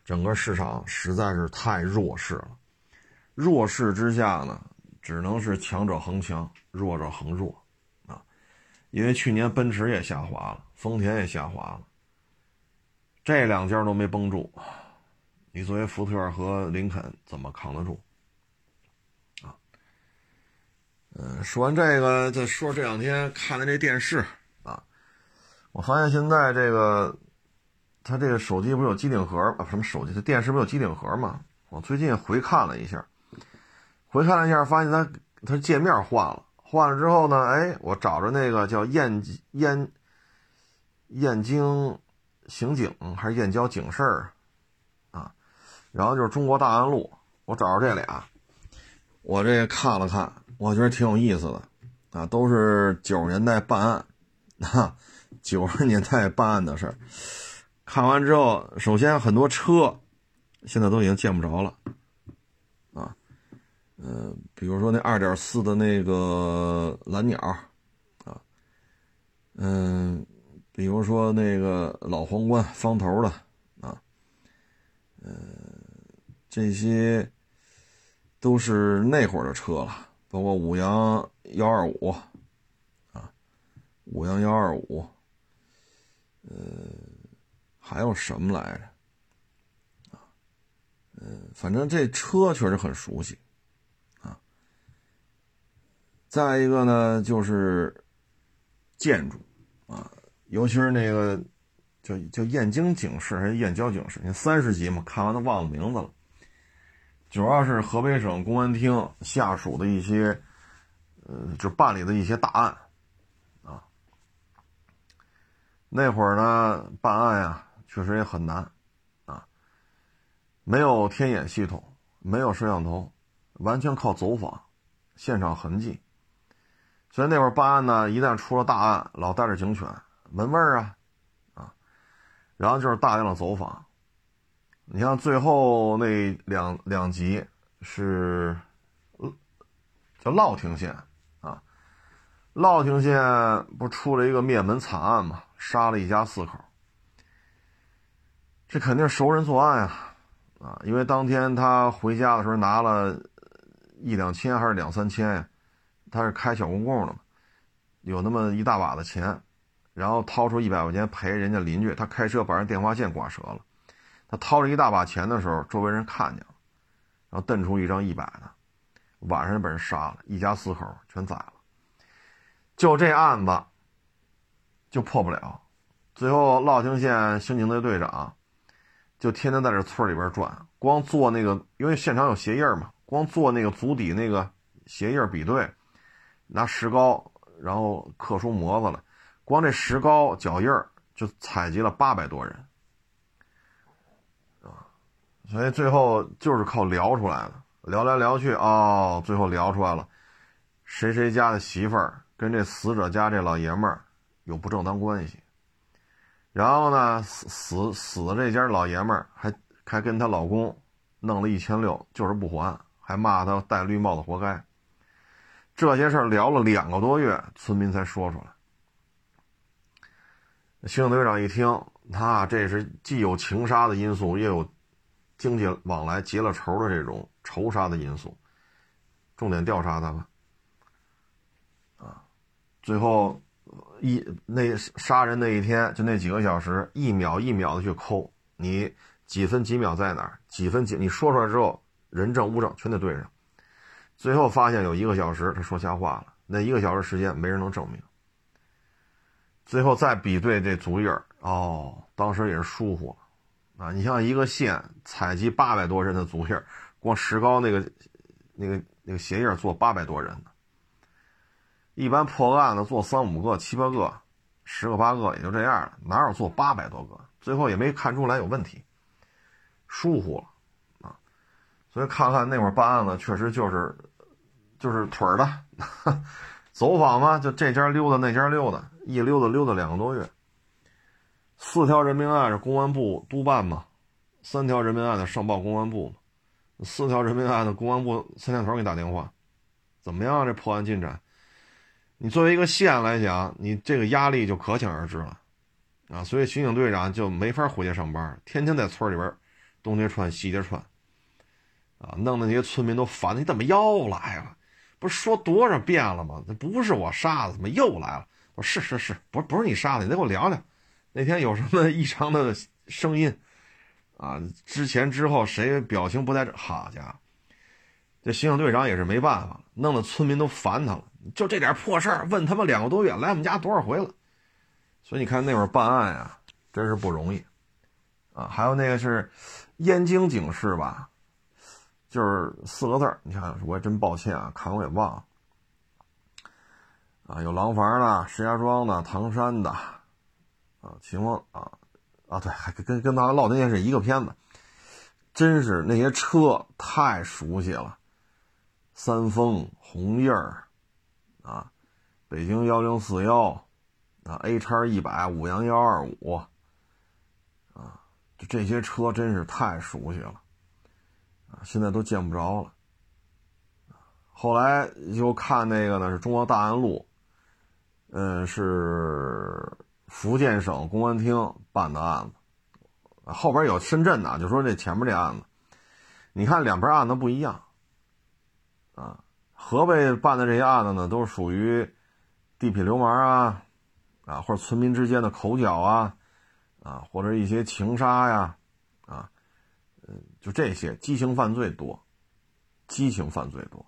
整个市场实在是太弱势了，弱势之下呢，只能是强者恒强，弱者恒弱啊。因为去年奔驰也下滑了，丰田也下滑了，这两家都没绷住。你作为福特和林肯怎么扛得住？啊，嗯，说完这个，再说这两天看的这电视啊，我发现现在这个，他这个手机不是有机顶盒啊？什么手机？它电视不是有机顶盒吗？我最近回看了一下，回看了一下，发现它它界面换了，换了之后呢，哎，我找着那个叫燕燕燕京刑警还是燕郊警事儿。然后就是中国大安路，我找着这俩，我这看了看，我觉得挺有意思的，啊，都是九十年代办案，啊，九十年代办案的事儿。看完之后，首先很多车现在都已经见不着了，啊，嗯，比如说那二点四的那个蓝鸟，啊，嗯，比如说那个老皇冠方头的，啊，嗯。这些都是那会儿的车了，包括五羊幺二五啊，五羊幺二五，呃，还有什么来着？啊，嗯，反正这车确实很熟悉啊。再一个呢，就是建筑啊，尤其是那个叫叫燕京警事还是燕郊警事？你三十集嘛，看完都忘了名字了。主要是河北省公安厅下属的一些，呃，就办理的一些大案，啊，那会儿呢办案呀，确实也很难，啊，没有天眼系统，没有摄像头，完全靠走访，现场痕迹，所以那会儿办案呢，一旦出了大案，老带着警犬闻味儿啊，啊，然后就是大量的走访。你像最后那两两集是，叫乐亭县啊，乐亭县不出了一个灭门惨案嘛，杀了一家四口。这肯定熟人作案啊，啊，因为当天他回家的时候拿了一两千还是两三千呀，他是开小公共的嘛，有那么一大把的钱，然后掏出一百块钱赔人家邻居，他开车把人电话线刮折了。他掏着一大把钱的时候，周围人看见了，然后瞪出一张一百的，晚上就被人杀了，一家四口全宰了。就这案子就破不了，最后乐清县刑警队队长就天天在这村里边转，光做那个，因为现场有鞋印嘛，光做那个足底那个鞋印比对，拿石膏然后刻出模子来，光这石膏脚印就采集了八百多人。所以最后就是靠聊出来的，聊来聊去，哦，最后聊出来了，谁谁家的媳妇儿跟这死者家这老爷们儿有不正当关系，然后呢，死死死的这家老爷们儿还还跟她老公弄了一千六，就是不还，还骂他戴绿帽子活该。这些事儿聊了两个多月，村民才说出来。刑警队长一听，他这是既有情杀的因素，又有。经济往来结了仇的这种仇杀的因素，重点调查他吧。啊，最后一那杀人那一天就那几个小时，一秒一秒的去抠你几分几秒在哪儿，几分几你说出来之后，人证物证全得对上。最后发现有一个小时他说瞎话了，那一个小时时间没人能证明。最后再比对这足印，哦，当时也是疏忽了。啊，你像一个县采集八百多人的足印，光石膏那个那个那个鞋印做八百多人呢。一般破个案子做三五个、七八个、十个八个也就这样了，哪有做八百多个？最后也没看出来有问题，疏忽了啊。所以看看那会儿办案子，确实就是就是腿儿的，[LAUGHS] 走访嘛，就这家溜达那家溜达，一溜达溜达两个多月。四条人命案是公安部督办嘛？三条人命案的上报公安部嘛？四条人命案的公安部三天头给你打电话，怎么样？这破案进展？你作为一个县来讲，你这个压力就可想而知了，啊！所以刑警队长就没法回去上班，天天在村里边东街串西街串，啊，弄得那些村民都烦。你怎么又来了？不是说多少遍了吗？那不是我杀的，怎么又来了？我说是是是，不不是你杀的，你得给我聊聊。那天有什么异常的声音啊？之前之后谁表情不太好家伙，这刑警队长也是没办法，弄得村民都烦他了。就这点破事儿，问他们两个多月，来我们家多少回了？所以你看那会儿办案呀，真是不容易啊。还有那个是燕京警事吧，就是四个字儿。你看，我也真抱歉啊，看我也忘了啊。有廊坊的、石家庄的、唐山的。啊，秦风啊，啊，对，还跟跟咱唠那件是一个片子，真是那些车太熟悉了，三丰、红叶儿，啊，北京幺零四幺，啊，A 叉一百、五羊幺二五，啊，就这些车真是太熟悉了，啊，现在都见不着了。后来又看那个呢，是中国大安路，嗯，是。福建省公安厅办的案子，后边有深圳的，就说这前面这案子，你看两边案子不一样，啊，河北办的这些案子呢，都是属于地痞流氓啊，啊，或者村民之间的口角啊，啊，或者一些情杀呀，啊，嗯，就这些激情犯罪多，激情犯罪多，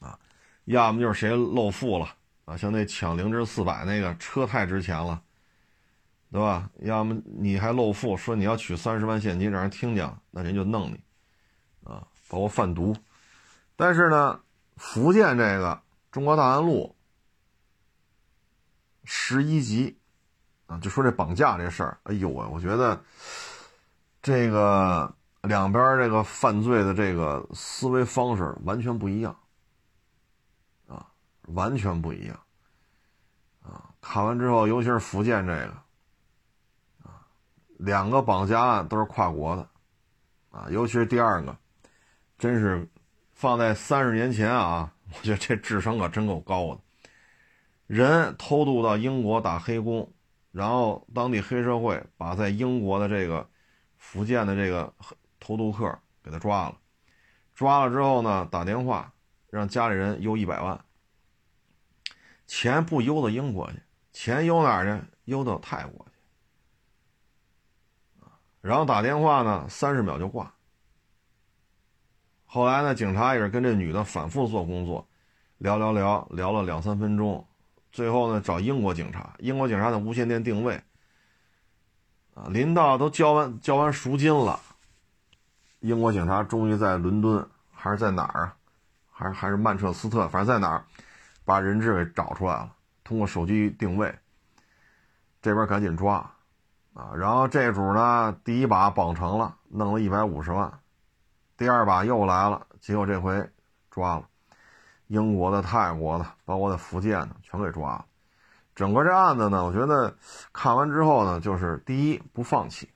啊，要么就是谁露富了。啊，像那抢凌志四百那个车太值钱了，对吧？要么你还露富，说你要取三十万现金，让人听见了，那人就弄你，啊，包括贩毒。但是呢，福建这个中国大安路十一级，啊，就说这绑架这事儿，哎呦喂，我觉得这个两边这个犯罪的这个思维方式完全不一样。完全不一样，啊！看完之后，尤其是福建这个，啊，两个绑架案都是跨国的，啊，尤其是第二个，真是放在三十年前啊，我觉得这智商可真够高的。人偷渡到英国打黑工，然后当地黑社会把在英国的这个福建的这个偷渡客给他抓了，抓了之后呢，打电话让家里人邮一百万。钱不邮到英国去，钱邮哪儿去？邮到泰国去。然后打电话呢，三十秒就挂。后来呢，警察也是跟这女的反复做工作，聊聊聊聊了两三分钟，最后呢找英国警察，英国警察的无线电定位，啊，临到都交完交完赎金了，英国警察终于在伦敦还是在哪儿啊？还是还是曼彻斯特，反正在哪儿。把人质给找出来了，通过手机定位，这边赶紧抓，啊，然后这主呢，第一把绑成了，弄了一百五十万，第二把又来了，结果这回抓了，英国的、泰国的，包括在福建的，全给抓了。整个这案子呢，我觉得看完之后呢，就是第一不放弃，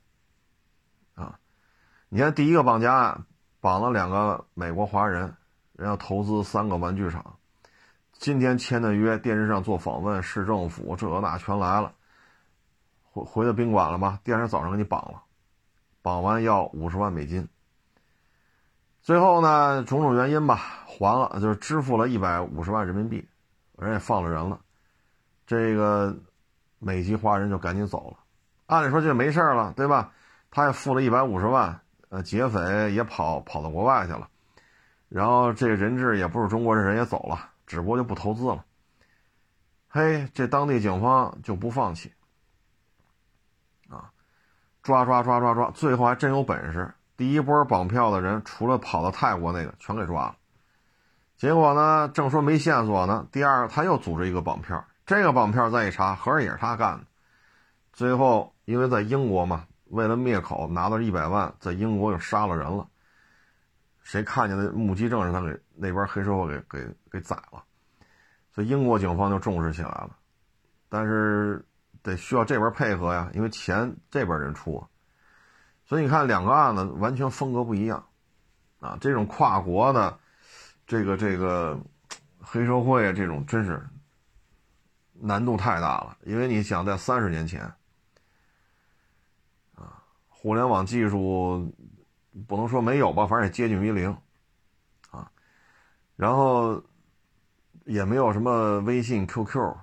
啊，你看第一个绑架案，绑了两个美国华人，人要投资三个玩具厂。今天签的约，电视上做访问，市政府这那全来了。回回到宾馆了吗？第二天早上给你绑了，绑完要五十万美金。最后呢，种种原因吧，还了，就是支付了一百五十万人民币，人也放了人了。这个美籍华人就赶紧走了。按理说就没事了，对吧？他也付了一百五十万，呃，劫匪也跑跑到国外去了，然后这个人质也不是中国人，人也走了。只不过就不投资了。嘿，这当地警方就不放弃，啊，抓抓抓抓抓，最后还真有本事。第一波绑票的人，除了跑到泰国那个，全给抓了。结果呢，正说没线索呢，第二他又组织一个绑票，这个绑票再一查，合着也是他干的。最后因为在英国嘛，为了灭口拿到一百万，在英国又杀了人了。谁看见的目击证人他给那边黑社会给给给宰了，所以英国警方就重视起来了。但是得需要这边配合呀，因为钱这边人出。所以你看，两个案子完全风格不一样，啊，这种跨国的，这个这个黑社会这种真是难度太大了。因为你想在三十年前，啊，互联网技术不能说没有吧，反正也接近于零，然后也没有什么微信、QQ，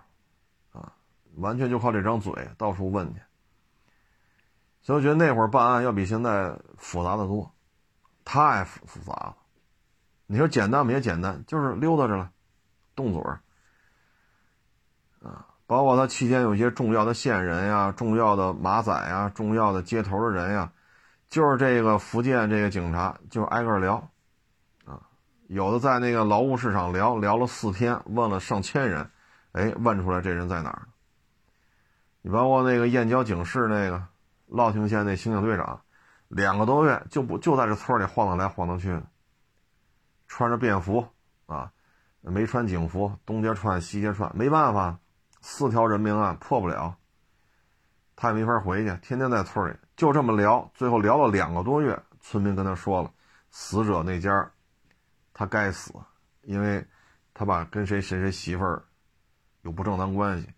啊，完全就靠这张嘴到处问去。所以我觉得那会儿办案要比现在复杂的多，太复复杂了。你说简单吗？也简单，就是溜达着了，动嘴儿啊。包括他期间有些重要的线人呀、重要的马仔呀、重要的接头的人呀，就是这个福建这个警察就挨个聊。有的在那个劳务市场聊聊了四天，问了上千人，哎，问出来这人在哪儿。你包括那个燕郊警市那个。乐亭县那刑警队长，两个多月就不就在这村里晃荡来晃荡去，穿着便服啊，没穿警服，东街串西街串，没办法，四条人命案破不了，他也没法回去，天天在村里就这么聊，最后聊了两个多月，村民跟他说了，死者那家，他该死，因为他把跟谁谁谁媳妇儿有不正当关系。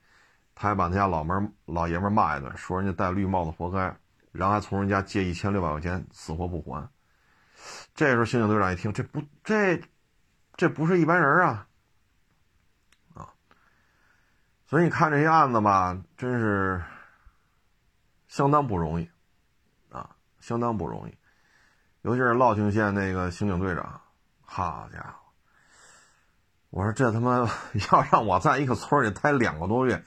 他还把他家老门老爷们骂一顿，说人家戴绿帽子活该，然后还从人家借一千六百块钱，死活不还。这时候刑警队长一听，这不这这不是一般人啊啊！所以你看这些案子吧，真是相当不容易啊，相当不容易。尤其是乐清县那个刑警队长，好家伙！我说这他妈 [LAUGHS] 要让我在一个村里待两个多月。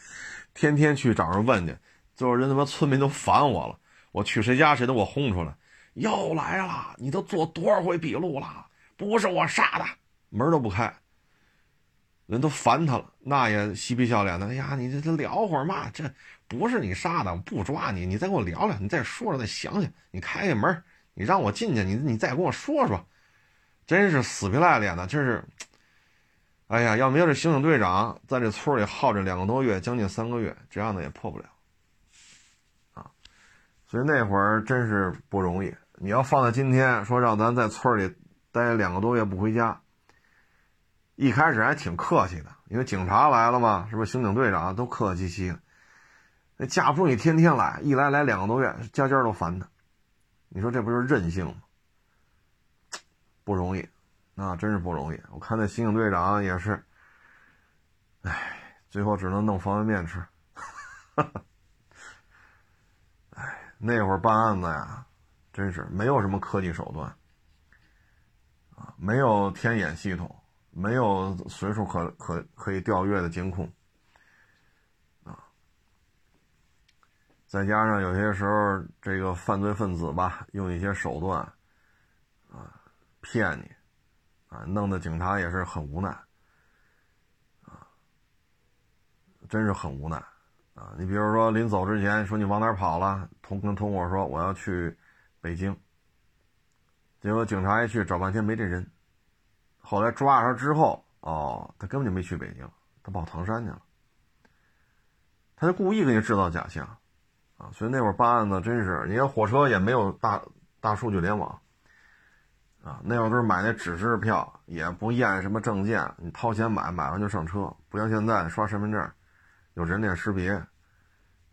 天天去找人问去，最后人他妈村民都烦我了。我去谁家谁都给我轰出来，又来了！你都做多少回笔录了？不是我杀的，门都不开。人都烦他了，那也嬉皮笑脸的。哎呀，你这这聊会儿嘛？这不是你杀的，不抓你，你再跟我聊聊，你再说说，再想想。你开开门，你让我进去，你你再跟我说说。真是死皮赖脸的，真是。哎呀，要没有这刑警队长在这村里耗着两个多月，将近三个月，这样的也破不了，啊，所以那会儿真是不容易。你要放在今天，说让咱在村里待两个多月不回家，一开始还挺客气的，因为警察来了嘛，是不是？刑警队长都客客气气的，那架不住你天天来，一来来两个多月，家家都烦他。你说这不就是任性吗？不容易。那真是不容易，我看那刑警队长也是，哎，最后只能弄方便面吃。[LAUGHS] 哎，那会儿办案子呀，真是没有什么科技手段，啊，没有天眼系统，没有随处可可可以调阅的监控，啊，再加上有些时候这个犯罪分子吧，用一些手段，骗你。啊，弄得警察也是很无奈，啊，真是很无奈，啊，你比如说临走之前说你往哪跑了，同跟同伙说我要去北京，结果警察一去找半天没这人，后来抓着他之后，哦，他根本就没去北京，他跑唐山去了，他就故意给你制造假象，啊，所以那会儿办案子真是，你看火车也没有大大数据联网。啊，那会儿都是买那纸质票，也不验什么证件，你掏钱买，买完就上车，不像现在刷身份证，有人脸识别，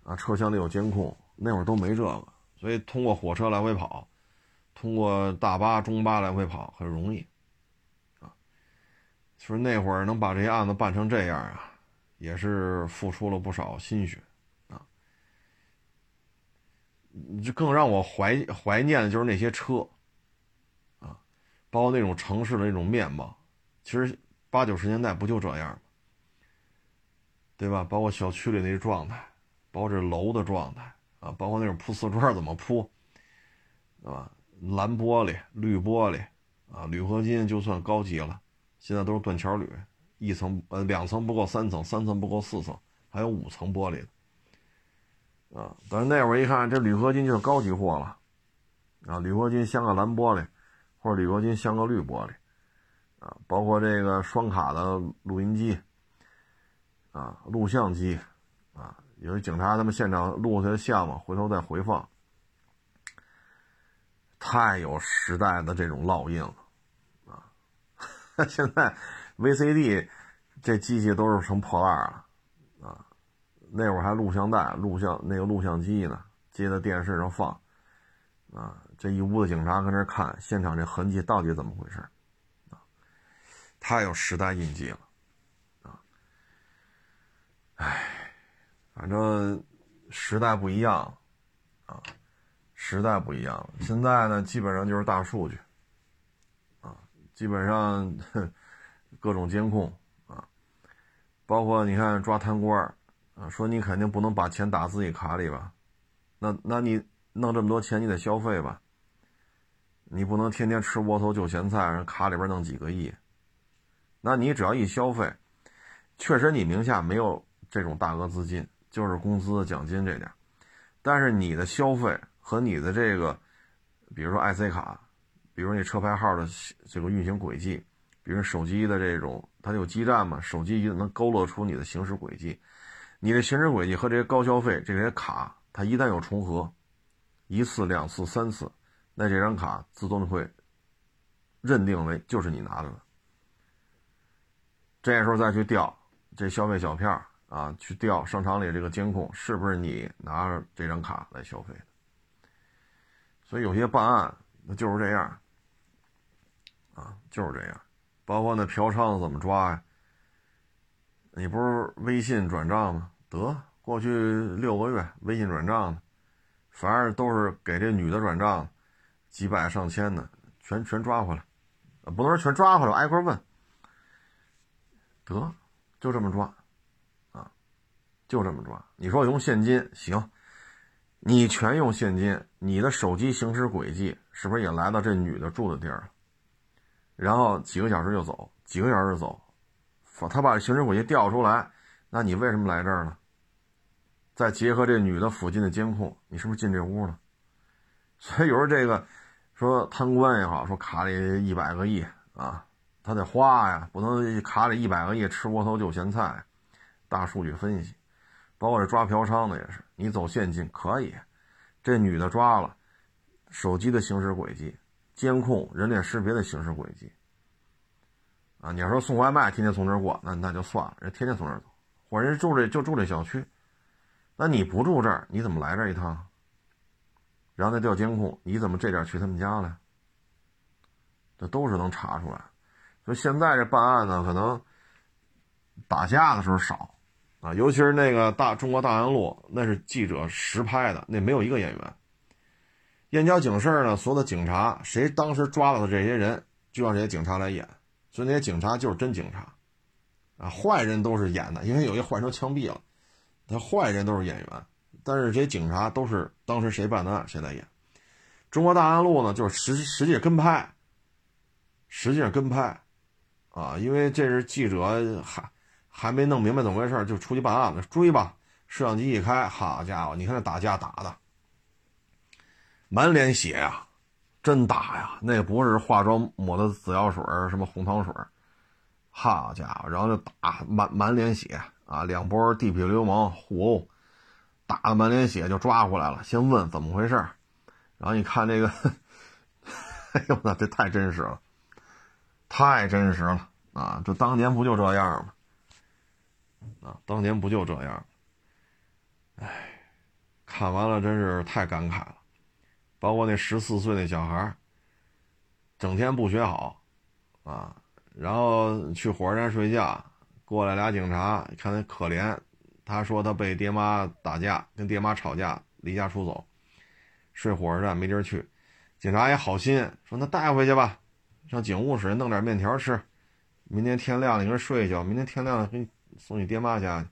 啊，车厢里有监控，那会儿都没这个，所以通过火车来回跑，通过大巴、中巴来回跑很容易，啊，就是那会儿能把这些案子办成这样啊，也是付出了不少心血，啊，就更让我怀怀念的就是那些车。包括那种城市的那种面貌，其实八九十年代不就这样吗？对吧？包括小区里那状态，包括这楼的状态啊，包括那种铺瓷砖怎么铺，对吧？蓝玻璃、绿玻璃啊，铝合金就算高级了，现在都是断桥铝，一层呃两层不够三层，三层不够四层，还有五层玻璃的啊。但是那会儿一看，这铝合金就是高级货了啊，铝合金镶个蓝玻璃，或者铝合金镶个绿玻璃啊，包括这个双卡的录音机啊、录像机啊，有些警察他们现场录下的像嘛，回头再回放。太有时代的这种烙印了，啊！[LAUGHS] 现在 VCD 这机器都是成破烂了，啊！那会儿还录像带、录像那个录像机呢，接在电视上放，啊！这一屋子警察跟那看现场这痕迹到底怎么回事，啊！太有时代印记了，啊！哎，反正时代不一样，啊！时代不一样了，现在呢，基本上就是大数据，啊，基本上 [LAUGHS] 各种监控啊，包括你看抓贪官啊，说你肯定不能把钱打自己卡里吧？那那你弄这么多钱，你得消费吧？你不能天天吃窝头就咸菜，卡里边弄几个亿？那你只要一消费，确实你名下没有这种大额资金，就是工资奖金这点，但是你的消费。和你的这个，比如说 IC 卡，比如你车牌号的这个运行轨迹，比如手机的这种，它有基站嘛？手机一能勾勒出你的行驶轨迹，你的行驶轨迹和这些高消费这些卡，它一旦有重合，一次、两次、三次，那这张卡自动会认定为就是你拿的了。这时候再去调这消费小票啊，去调商场里这个监控，是不是你拿着这张卡来消费的？所以有些办案那就是这样，啊，就是这样，包括那嫖娼怎么抓呀？你不是微信转账吗？得过去六个月微信转账反正都是给这女的转账，几百上千的，全全抓回来，不能说全抓回来，挨个问。得，就这么抓，啊，就这么抓。你说我用现金行？你全用现金，你的手机行驶轨迹是不是也来到这女的住的地儿了？然后几个小时就走，几个小时就走，他把行驶轨迹调出来，那你为什么来这儿呢？再结合这女的附近的监控，你是不是进这屋了？所以有时候这个说贪官也好，说卡里一百个亿啊，他得花呀，不能卡里一百个亿吃窝头就咸菜，大数据分析。包括这抓嫖娼的也是，你走现金可以，这女的抓了，手机的行驶轨迹，监控人脸识别的行驶轨迹，啊，你要说送外卖天天从这儿过，那那就算了，人天天从这儿走，或者人住这就住这小区，那你不住这儿，你怎么来这一趟？然后再调监控，你怎么这点去他们家了？这都是能查出来，所以现在这办案呢，可能打架的时候少。啊，尤其是那个大中国大洋路，那是记者实拍的，那没有一个演员。燕郊警事呢，所有的警察，谁当时抓到的这些人，就让这些警察来演，所以那些警察就是真警察，啊，坏人都是演的，因为有些坏人枪毙了，他坏人都是演员，但是这些警察都是当时谁办的案谁来演。中国大洋路呢，就是实实际跟拍，实际上跟拍，啊，因为这是记者还。还没弄明白怎么回事，就出去办案了。追吧，摄像机一开，好家伙，你看那打架打的，满脸血呀，真打呀！那不是化妆抹的紫药水什么红糖水好家伙，然后就打满满脸血啊！两波地痞流氓互殴，打的满脸血就抓回来了。先问怎么回事，然后你看这个，[LAUGHS] 哎呦，那这太真实了，太真实了啊！这当年不就这样吗？啊，当年不就这样？哎，看完了真是太感慨了。包括那十四岁那小孩整天不学好，啊，然后去火车站睡觉，过来俩警察，看他可怜，他说他被爹妈打架，跟爹妈吵架，离家出走，睡火车站没地儿去。警察也好心说那带回去吧，上警务室弄点面条吃，明天天亮了你跟睡一觉，明天天亮了给你。送你爹妈家去，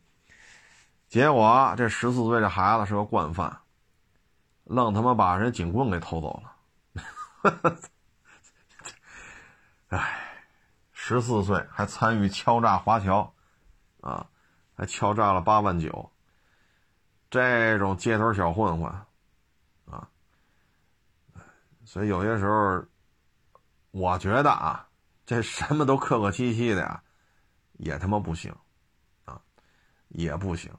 结果这十四岁这孩子是个惯犯，愣他妈把人警棍给偷走了。[LAUGHS] 哎，十四岁还参与敲诈华侨，啊，还敲诈了八万九。这种街头小混混，啊，所以有些时候，我觉得啊，这什么都客客气气的呀，也他妈不行，啊，也不行。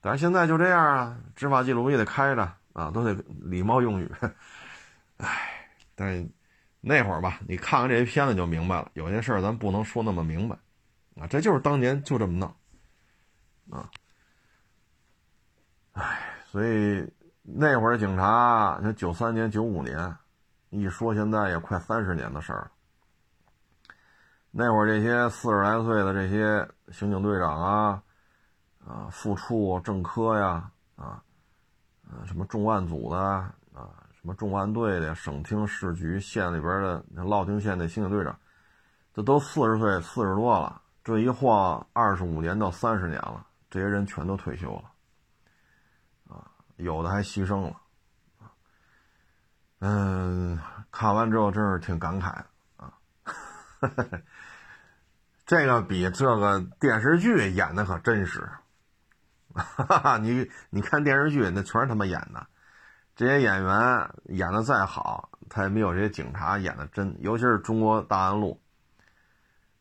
但是现在就这样啊，执法记录仪得开着啊，都得礼貌用语。[LAUGHS] 哎，但是那会儿吧，你看看这些片子就明白了，有些事儿咱不能说那么明白，啊，这就是当年就这么弄，啊。唉，所以那会儿警察，像九三年、九五年，一说现在也快三十年的事儿了。那会儿这些四十来岁的这些刑警队长啊，啊，副处、正科呀，啊，什么重案组的，什么重案队的，省厅、市局、县里边的那乐亭县的刑警队长，这都四十岁、四十多了，这一晃二十五年到三十年了，这些人全都退休了。啊有的还牺牲了，嗯，看完之后真是挺感慨啊。[LAUGHS] 这个比这个电视剧演的可真实，哈哈你你看电视剧那全是他妈演的，这些演员演的再好，他也没有这些警察演的真。尤其是中国大安路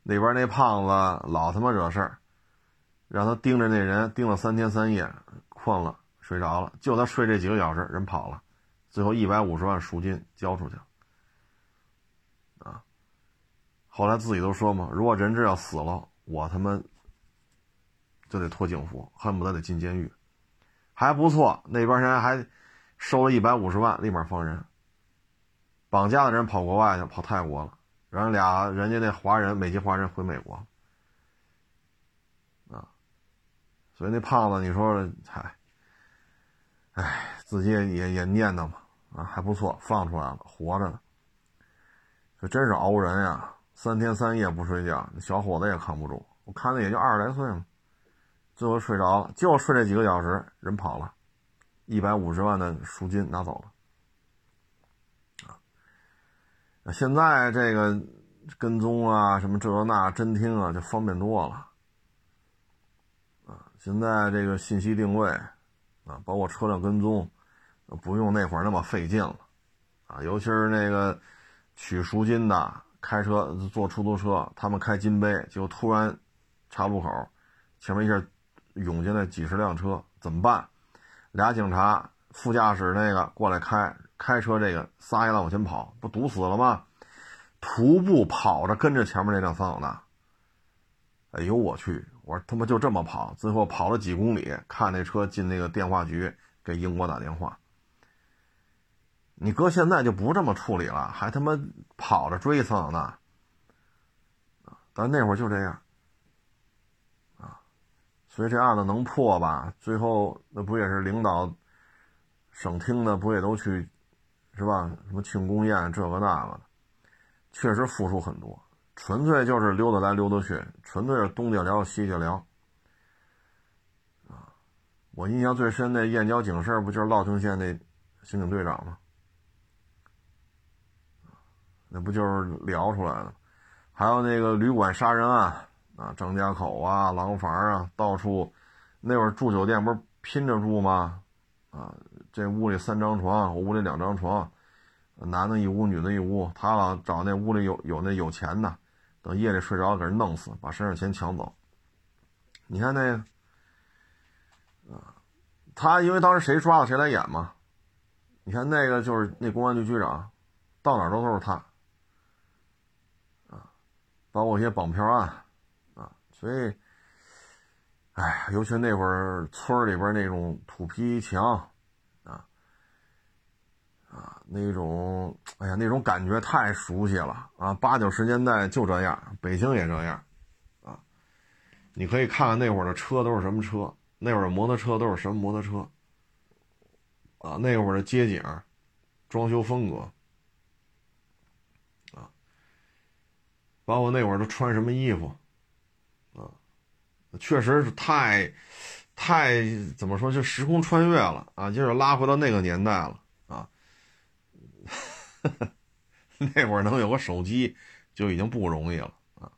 那边那胖子老他妈惹事儿，让他盯着那人盯了三天三夜，困了。睡着了，就他睡这几个小时，人跑了，最后一百五十万赎金交出去了，啊！后来自己都说嘛，如果人质要死了，我他妈就得脱警服，恨不得得进监狱，还不错，那边人还收了一百五十万，立马放人。绑架的人跑国外去，跑泰国了，然后俩人家那华人美籍华人回美国，啊！所以那胖子，你说，嗨。哎，自己也也念叨嘛，啊，还不错，放出来了，活着呢。这真是熬人呀，三天三夜不睡觉，小伙子也扛不住。我看他也就二十来岁嘛，最后睡着了，就睡这几个小时，人跑了，一百五十万的赎金拿走了。啊，现在这个跟踪啊，什么这那侦听啊，就方便多了。啊，现在这个信息定位。啊，包括车辆跟踪，不用那会儿那么费劲了，啊，尤其是那个取赎金的，开车坐出租车，他们开金杯，就突然岔路口，前面一下涌进来几十辆车，怎么办？俩警察，副驾驶那个过来开，开车这个撒丫子往前跑，不堵死了吗？徒步跑着跟着前面那辆桑塔纳，哎呦我去！我说他妈就这么跑，最后跑了几公里，看那车进那个电话局给英国打电话。你哥现在就不这么处理了，还他妈跑着追桑塔纳。但那会儿就这样，所以这案子能破吧？最后那不也是领导、省厅的不也都去，是吧？什么庆功宴这个那个的，确实付出很多。纯粹就是溜达来溜达去，纯粹是东家聊西家聊，啊！我印象最深的燕郊警事不就是乐亭县那刑警队长吗？那不就是聊出来的？还有那个旅馆杀人案，啊张家口啊，廊坊啊，到处那会儿住酒店不是拼着住吗？啊，这屋里三张床，我屋里两张床，男的一屋，女的一屋，他老找那屋里有有那有钱的。等夜里睡着给人弄死，把身上钱抢走。你看那个，啊，他因为当时谁抓了谁来演嘛。你看那个就是那公安局局长，到哪都都是他，啊，包括一些绑票案，所以，哎，尤其那会儿村里边那种土坯墙。啊，啊那种，哎呀，那种感觉太熟悉了啊！八九十年代就这样，北京也这样，啊，你可以看看那会儿的车都是什么车，那会儿的摩托车都是什么摩托车，啊，那会儿的街景，装修风格，啊，包括那会儿都穿什么衣服，确实是太，太怎么说，就时空穿越了啊，就是拉回到那个年代了啊。[LAUGHS] 那会儿能有个手机就已经不容易了啊。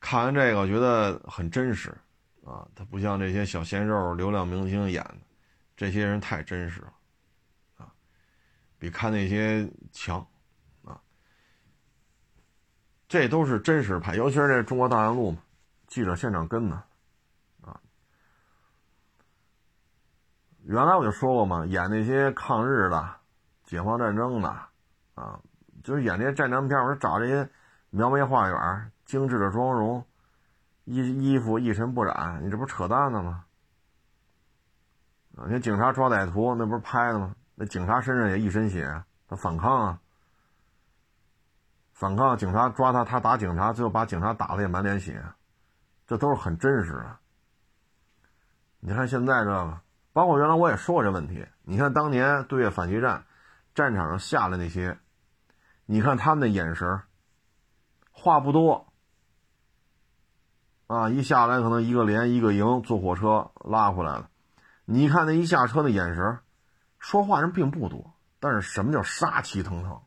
看完这个，我觉得很真实啊，他不像这些小鲜肉、流量明星演的，这些人太真实了啊，比看那些强啊。这都是真实拍，尤其是这中国大洋路嘛，记者现场跟呢。原来我就说过嘛，演那些抗日的、解放战争的，啊，就是演这些战争片我说找这些描眉画眼、精致的妆容，衣衣服一尘不染，你这不扯淡呢吗？啊，那警察抓歹徒，那不是拍的吗？那警察身上也一身血，他反抗啊，反抗，警察抓他，他打警察，最后把警察打的也满脸血，这都是很真实的。你看现在这个。包括原来我也说过这问题，你看当年对越反击战，战场上下来那些，你看他们的眼神话不多，啊，一下来可能一个连一个营坐火车拉回来了，你看那一下车的眼神说话人并不多，但是什么叫杀气腾腾，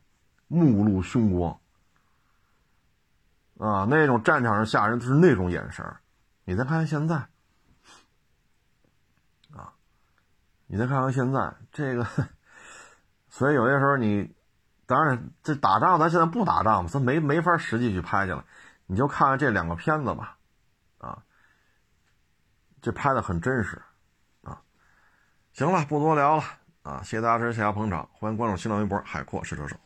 目露凶光，啊，那种战场上吓人就是那种眼神你再看看现在。啊你再看看现在这个，[LAUGHS] 所以有些时候你，当然这打仗咱现在不打仗嘛，咱没没法实际去拍去了。你就看看这两个片子吧，啊，这拍的很真实，啊，行了，不多聊了啊，谢谢大家支持，谢谢捧场，欢迎关注新浪微博海阔试车手。